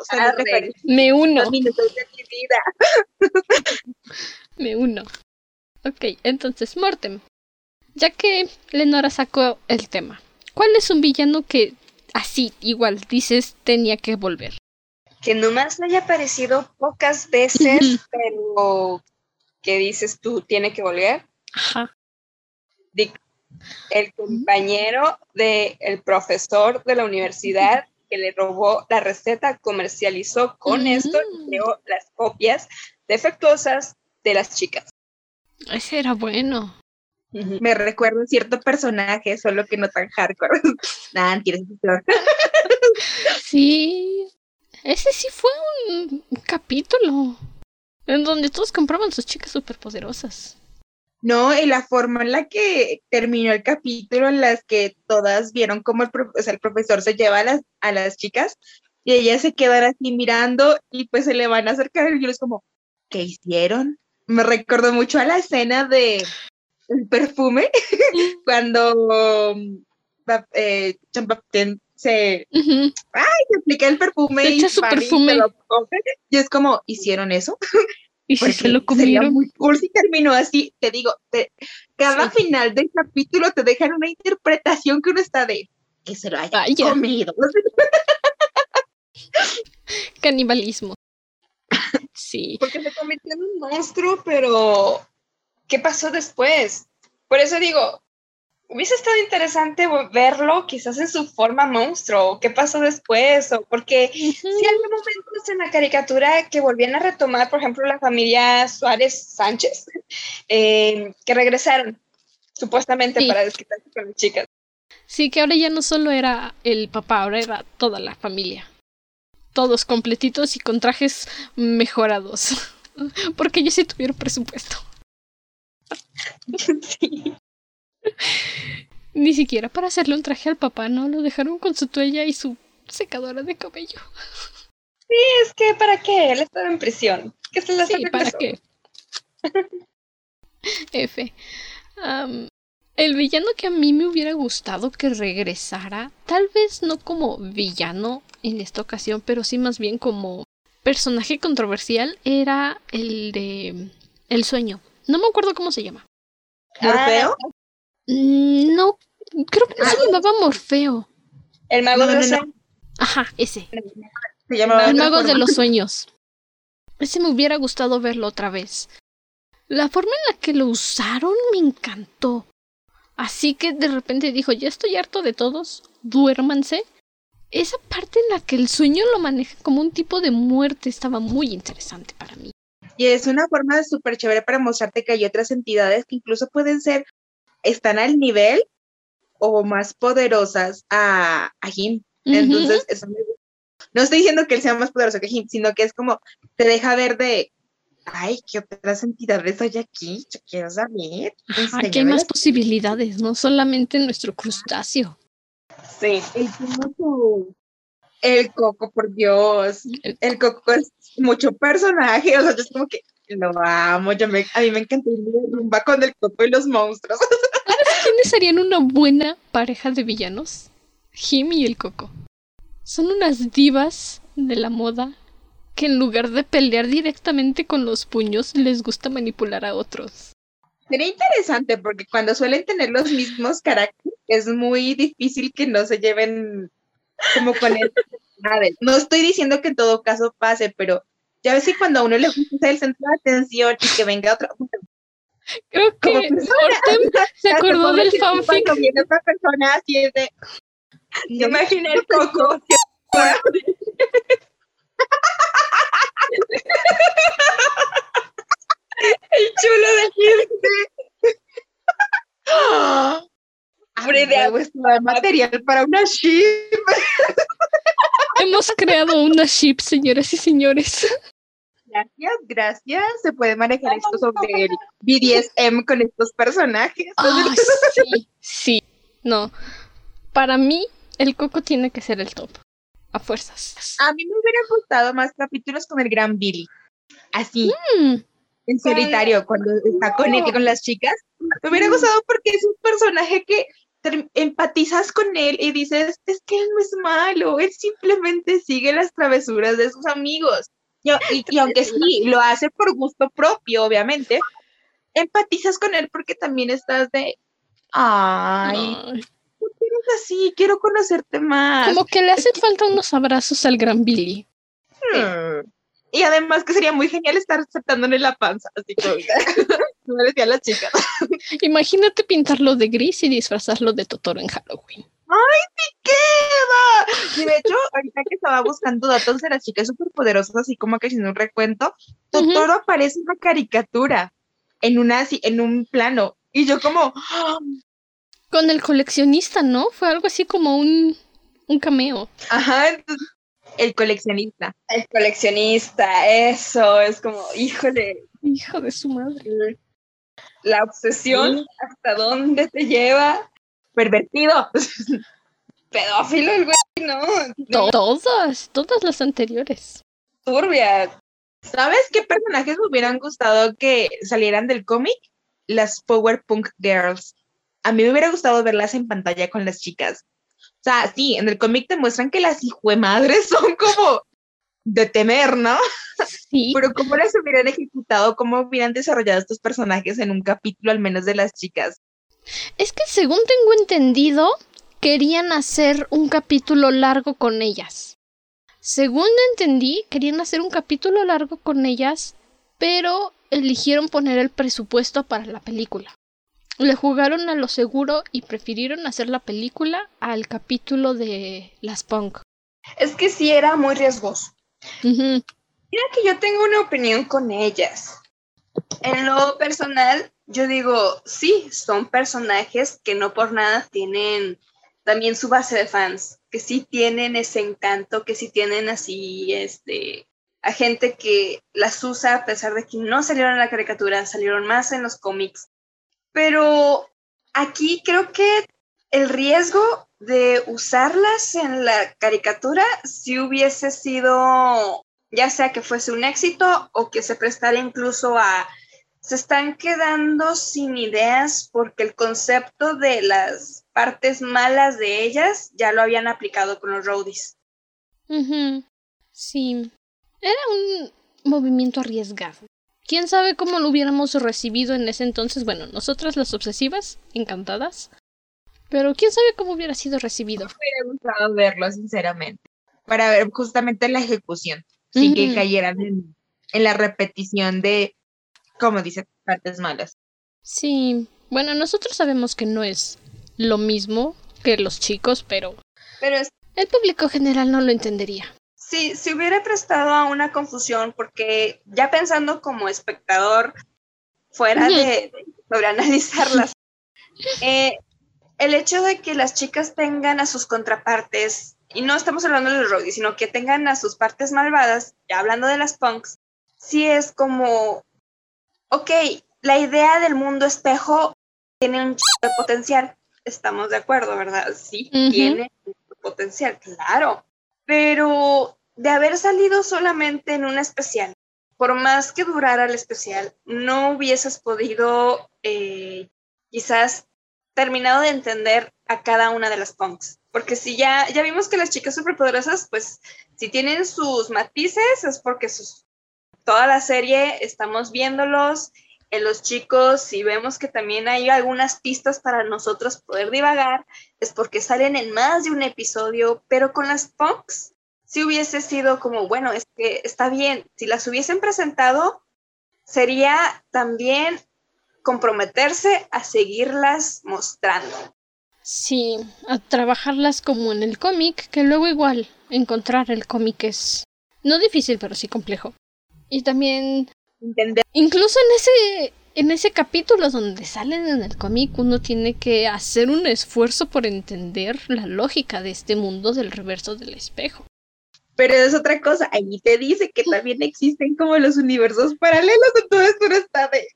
me uno. me uno. Ok, entonces, Mortem, ya que Lenora sacó el tema, ¿cuál es un villano que así, igual, dices, tenía que volver? Que nomás le haya aparecido pocas veces, pero que dices tú, tiene que volver. Ajá. El compañero del profesor de la universidad que le robó la receta, comercializó con esto y creó las copias defectuosas de las chicas. Ese era bueno. Me recuerdo cierto personaje, solo que no tan hardcore. Nada, tienes Sí, ese sí fue un capítulo en donde todos compraban sus chicas superpoderosas. No, y la forma en la que terminó el capítulo, en las que todas vieron cómo el, el profesor se lleva a las, a las chicas y ellas se quedan así mirando y pues se le van a acercar y yo es como, ¿qué hicieron? Me recuerdo mucho a la escena de el perfume cuando eh, se, ay, se aplica el perfume y, su perfume. Lo y es como, ¿hicieron eso? Y si se lo comieron. muy cool si terminó así, te digo, cada final del capítulo te dejan una interpretación que uno está de que se lo haya comido. Canibalismo. Sí. Porque se convirtió en un monstruo, pero ¿qué pasó después? Por eso digo, hubiese estado interesante verlo quizás en su forma monstruo, qué pasó después, o porque si hay momentos en la caricatura que volvían a retomar, por ejemplo, la familia Suárez Sánchez, eh, que regresaron supuestamente para desquitarse con las chicas. Sí, que ahora ya no solo era el papá, ahora era toda la familia. Todos completitos y con trajes mejorados. Porque ellos sí tuvieron presupuesto. sí. Ni siquiera para hacerle un traje al papá, ¿no? Lo dejaron con su toalla y su secadora de cabello. Sí, es que ¿para qué? Él estaba en prisión. ¿Qué se sí, ¿para qué? F. el villano que a mí me hubiera gustado que regresara, tal vez no como villano en esta ocasión, pero sí más bien como personaje controversial, era el de El sueño. No me acuerdo cómo se llama. ¿Morfeo? Mm, no, creo que no se llamaba Morfeo. El mago de los sueños. Ajá, ese. Se llamaba el mago de los sueños. Ese me hubiera gustado verlo otra vez. La forma en la que lo usaron me encantó. Así que de repente dijo, ya estoy harto de todos, duérmanse. Esa parte en la que el sueño lo maneja como un tipo de muerte estaba muy interesante para mí. Y es una forma súper chévere para mostrarte que hay otras entidades que incluso pueden ser están al nivel o más poderosas a, a Jim. Entonces, eso no estoy diciendo que él sea más poderoso que Jim, sino que es como te deja ver de, ay, ¿qué otras entidades hay aquí? Yo quiero saber. Aquí hay más posibilidades, no solamente nuestro crustáceo. Sí. El coco, el coco, por Dios. El coco es mucho personaje, o sea, yo es como que lo amo, yo me, a mí me encanta ir rumba con el coco y los monstruos. quiénes serían una buena pareja de villanos? Jim y el Coco. Son unas divas de la moda que en lugar de pelear directamente con los puños les gusta manipular a otros. Sería interesante porque cuando suelen tener los mismos caracteres es muy difícil que no se lleven como con él. No estoy diciendo que en todo caso pase, pero ya ves que cuando a uno le gusta el centro de atención y que venga otro, Creo que Ortem se acordó del fanfic. Cuando viene otra persona así es de... Yo imaginé el coco. el chulo de gente. Abre de agua material para una ship. Hemos creado una ship, señoras y señores. Gracias, gracias. Se puede manejar esto sobre el BDSM con estos personajes. Ah, sí, sí. No. Para mí, el coco tiene que ser el top. A fuerzas. A mí me hubiera gustado más capítulos con el gran Billy. Así. Mm. En solitario, cuando está con él y con las chicas. Me hubiera gustado porque es un personaje que empatizas con él y dices, es que él no es malo, él simplemente sigue las travesuras de sus amigos y, aunque sí, lo hace por gusto propio, obviamente, empatizas con él porque también estás de, ay, ¿por qué eres así? Quiero conocerte más. Como que le hacen falta unos abrazos al gran Billy. Hmm. Y además que sería muy genial estar aceptándole la panza, así como, me decían las chicas. Imagínate pintarlo de gris y disfrazarlo de Totoro en Halloween. ¡Ay, sí queda! Y de hecho, ahorita que estaba buscando datos de las chicas superpoderosas, así como que sin un recuento, Totoro aparece en una caricatura, en, una, en un plano. Y yo como... Con el coleccionista, ¿no? Fue algo así como un, un cameo. Ajá, entonces, el coleccionista. El coleccionista, eso, es como, híjole. Hijo de su madre. La obsesión, ¿hasta dónde te lleva? pervertido. Pedófilo el güey, no. Todas, todas las anteriores. Turbia. ¿Sabes qué personajes me hubieran gustado que salieran del cómic? Las Power Punk Girls. A mí me hubiera gustado verlas en pantalla con las chicas. O sea, sí, en el cómic te muestran que las madres son como de temer, ¿no? Sí. Pero cómo las hubieran ejecutado, cómo hubieran desarrollado estos personajes en un capítulo, al menos de las chicas. Es que según tengo entendido, querían hacer un capítulo largo con ellas. Según entendí, querían hacer un capítulo largo con ellas, pero eligieron poner el presupuesto para la película. Le jugaron a lo seguro y prefirieron hacer la película al capítulo de las punk. Es que sí era muy riesgoso. Mira que yo tengo una opinión con ellas. En lo personal, yo digo, sí, son personajes que no por nada tienen también su base de fans, que sí tienen ese encanto, que sí tienen así, este, a gente que las usa a pesar de que no salieron en la caricatura, salieron más en los cómics. Pero aquí creo que el riesgo de usarlas en la caricatura si hubiese sido, ya sea que fuese un éxito o que se prestara incluso a se están quedando sin ideas porque el concepto de las partes malas de ellas ya lo habían aplicado con los roadies. Sí, era un movimiento arriesgado. ¿Quién sabe cómo lo hubiéramos recibido en ese entonces? Bueno, nosotras las obsesivas, encantadas. Pero quién sabe cómo hubiera sido recibido. Me hubiera gustado verlo, sinceramente. Para ver justamente la ejecución. Sin que cayeran en, en la repetición de como dice, partes malas. Sí, bueno, nosotros sabemos que no es lo mismo que los chicos, pero, pero el público general no lo entendería. Sí, se hubiera prestado a una confusión porque ya pensando como espectador, fuera de sobreanalizarlas, eh, el hecho de que las chicas tengan a sus contrapartes, y no estamos hablando de los roadies, sino que tengan a sus partes malvadas, ya hablando de las punks, sí es como ok, la idea del mundo espejo tiene un de potencial. Estamos de acuerdo, ¿verdad? Sí, tiene potencial, claro. Pero de haber salido solamente en un especial, por más que durara el especial, no hubieses podido eh, quizás terminado de entender a cada una de las punks. Porque si ya, ya vimos que las chicas superpoderosas, pues si tienen sus matices es porque toda la serie estamos viéndolos en los chicos, si vemos que también hay algunas pistas para nosotros poder divagar, es porque salen en más de un episodio, pero con las Punks si hubiese sido como, bueno, es que está bien, si las hubiesen presentado, sería también comprometerse a seguirlas mostrando. Sí, a trabajarlas como en el cómic, que luego igual encontrar el cómic es no difícil, pero sí complejo. Y también entender. Incluso en ese en ese capítulo donde salen en el cómic uno tiene que hacer un esfuerzo por entender la lógica de este mundo del reverso del espejo. Pero es otra cosa, ahí te dice que también existen como los universos paralelos, entonces tú no está de...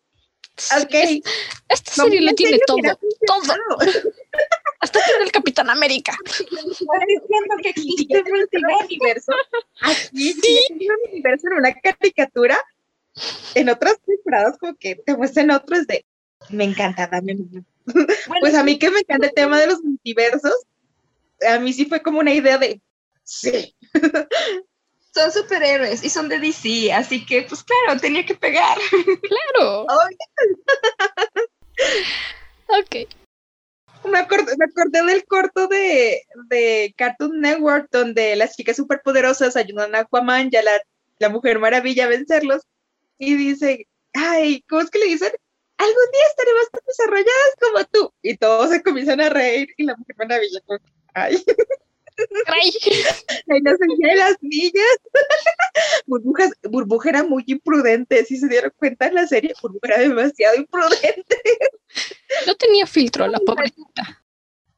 Ok. esta serie lo tiene todo, todo. Hasta tiene el Capitán América. diciendo que existe un universo. Aquí ¿Sí? un universo en una caricatura. En otras temporadas como que te muestran otros de me encanta, dame Pues a mí que me encanta el tema de los multiversos, a mí sí fue como una idea de sí. Son superhéroes y son de DC, así que pues claro, tenía que pegar. Claro. ok me acordé, del corto de, de, Cartoon Network donde las chicas superpoderosas ayudan a Aquaman y a la, la Mujer Maravilla a vencerlos. Y dice, ay, ¿cómo es que le dicen? Algún día estaremos tan desarrolladas como tú. Y todos se comienzan a reír y la Mujer Maravilla, ay. Ay. La inocencia de las niñas. Burbujas, Burbuja era muy imprudente. Si se dieron cuenta en la serie, Burbuja era demasiado imprudente. No tenía filtro la pobrecita.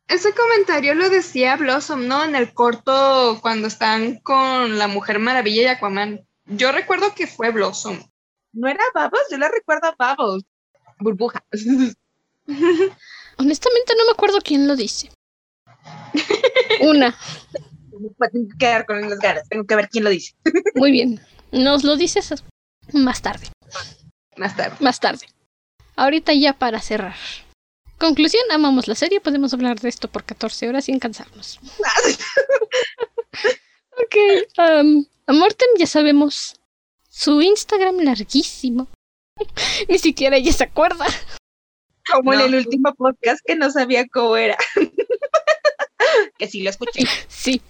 Ese comentario lo decía Blossom, ¿no? En el corto cuando están con la Mujer Maravilla y Aquaman. Yo recuerdo que fue Blossom. ¿No era Bubbles? Yo la recuerdo a Bubbles. Burbuja. Honestamente no me acuerdo quién lo dice. Una. Tengo que quedar con las ganas, tengo que ver quién lo dice. Muy bien. Nos lo dices más tarde. Más tarde. Más tarde. Ahorita ya para cerrar. Conclusión, amamos la serie, podemos hablar de esto por 14 horas sin cansarnos. ok. Um, a Morten ya sabemos su Instagram larguísimo. Ni siquiera ella se acuerda. Como en el último podcast que no sabía cómo era. Que sí lo escuché. Sí,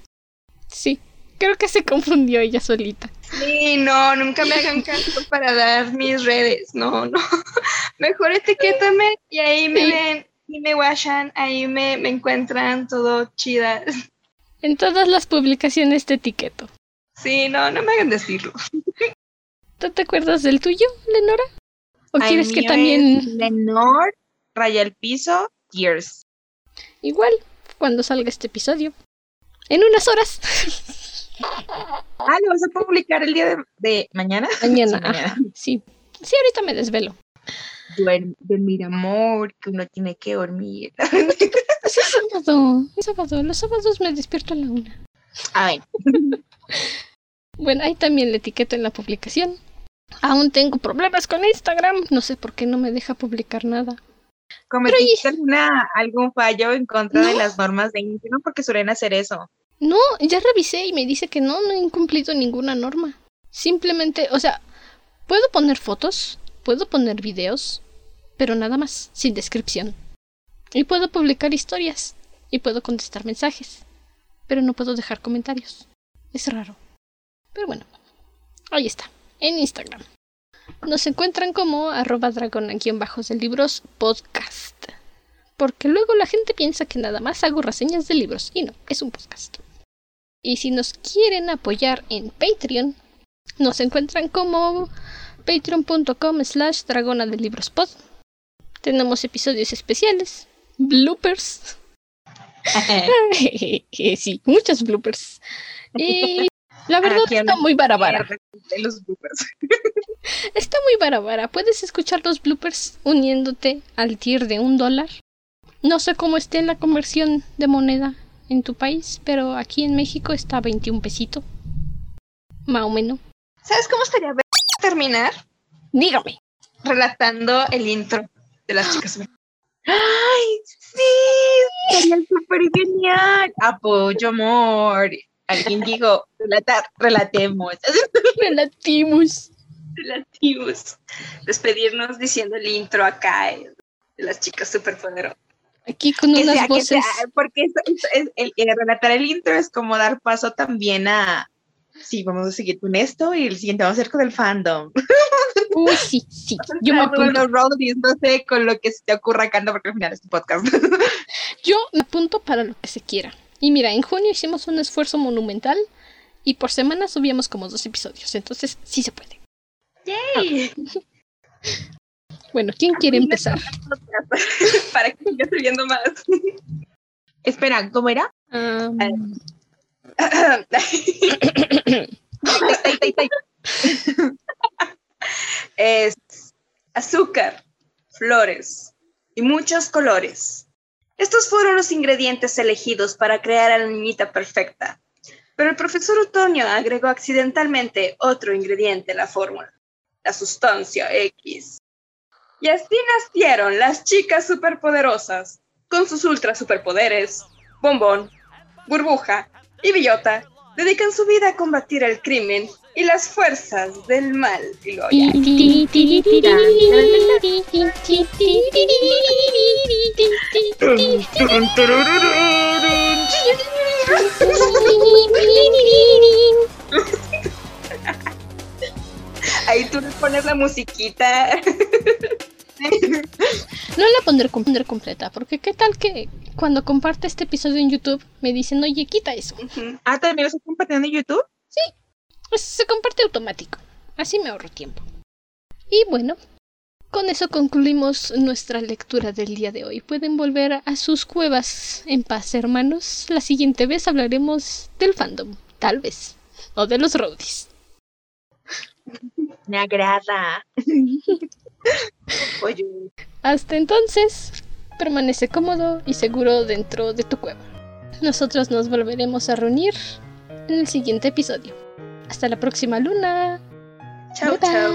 sí. Creo que se confundió ella solita. Sí, no, nunca me hagan caso para dar mis redes, no, no. Mejor etiquétame y ahí me ven y me washan, ahí me, me encuentran todo chida. En todas las publicaciones te etiqueto. Sí, no, no me hagan decirlo. ¿Tú te acuerdas del tuyo, Lenora? ¿O quieres que también... Lenor, raya el piso, tears. Igual, cuando salga este episodio. En unas horas. Ah, ¿lo vas a publicar el día de, mañana? Mañana, sí, sí. ahorita me desvelo. Dormir, amor, que uno tiene que dormir. es sábado, es sábado. Los sábados me despierto a la una. A ver. Bueno, ahí también le etiqueto en la publicación. Aún tengo problemas con Instagram. No sé por qué no me deja publicar nada. ¿Cometiste alguna, algún fallo en contra de las normas de Instagram? Porque suelen hacer eso. No, ya revisé y me dice que no, no he incumplido ninguna norma. Simplemente, o sea, puedo poner fotos, puedo poner videos, pero nada más, sin descripción. Y puedo publicar historias, y puedo contestar mensajes, pero no puedo dejar comentarios. Es raro. Pero bueno, ahí está, en Instagram. Nos encuentran como arroba dragón bajos de libros podcast. Porque luego la gente piensa que nada más hago reseñas de libros. Y no, es un podcast. Y si nos quieren apoyar en Patreon, nos encuentran como patreon.com slash dragona de libros pod. Tenemos episodios especiales, bloopers. sí, muchos bloopers. Y la verdad está muy barabara. Los bloopers. está muy barabara. Puedes escuchar los bloopers uniéndote al tier de un dólar. No sé cómo esté la conversión de moneda en tu país, pero aquí en México está 21 pesito. Más o menos. ¿Sabes cómo estaría terminar? Dígame. Relatando el intro de las chicas. ¡Ay, sí! Sería súper genial. Apoyo, amor. Alguien dijo, relatar, relatemos. Relatimos. Relatimos. Despedirnos diciendo el intro acá de las chicas superpoderosas. Aquí con unas voces. porque el, relatar el intro es como dar paso también a. Sí, vamos a seguir con esto y el siguiente vamos a hacer con el fandom. Uy, sí, sí. Yo me apunto. no sé con lo que se te ocurra, Canda, porque al final es tu podcast. Yo me apunto para lo que se quiera. Y mira, en junio hicimos un esfuerzo monumental y por semana subíamos como dos episodios, entonces sí se puede. ¡Yay! Bueno, ¿quién quiere empezar? Para que siga subiendo más. Espera, ¿cómo era? es azúcar, flores y muchos colores. Estos fueron los ingredientes elegidos para crear a la niñita perfecta. Pero el profesor Otoño agregó accidentalmente otro ingrediente a la fórmula, la sustancia X. Y así nacieron las chicas superpoderosas, con sus ultra superpoderes. Bombón, Burbuja y Billota dedican su vida a combatir el crimen y las fuerzas del mal. Ahí tú le pones la musiquita. No la pondré, pondré completa, porque qué tal que cuando comparte este episodio en YouTube me dicen, oye, quita eso. Ah, ¿también lo estás compartiendo en YouTube? Sí, pues se comparte automático. Así me ahorro tiempo. Y bueno, con eso concluimos nuestra lectura del día de hoy. Pueden volver a sus cuevas en paz, hermanos. La siguiente vez hablaremos del fandom, tal vez, o de los roadies. Me agrada. Hasta entonces, permanece cómodo y seguro dentro de tu cueva. Nosotros nos volveremos a reunir en el siguiente episodio. Hasta la próxima luna. Chao, chao.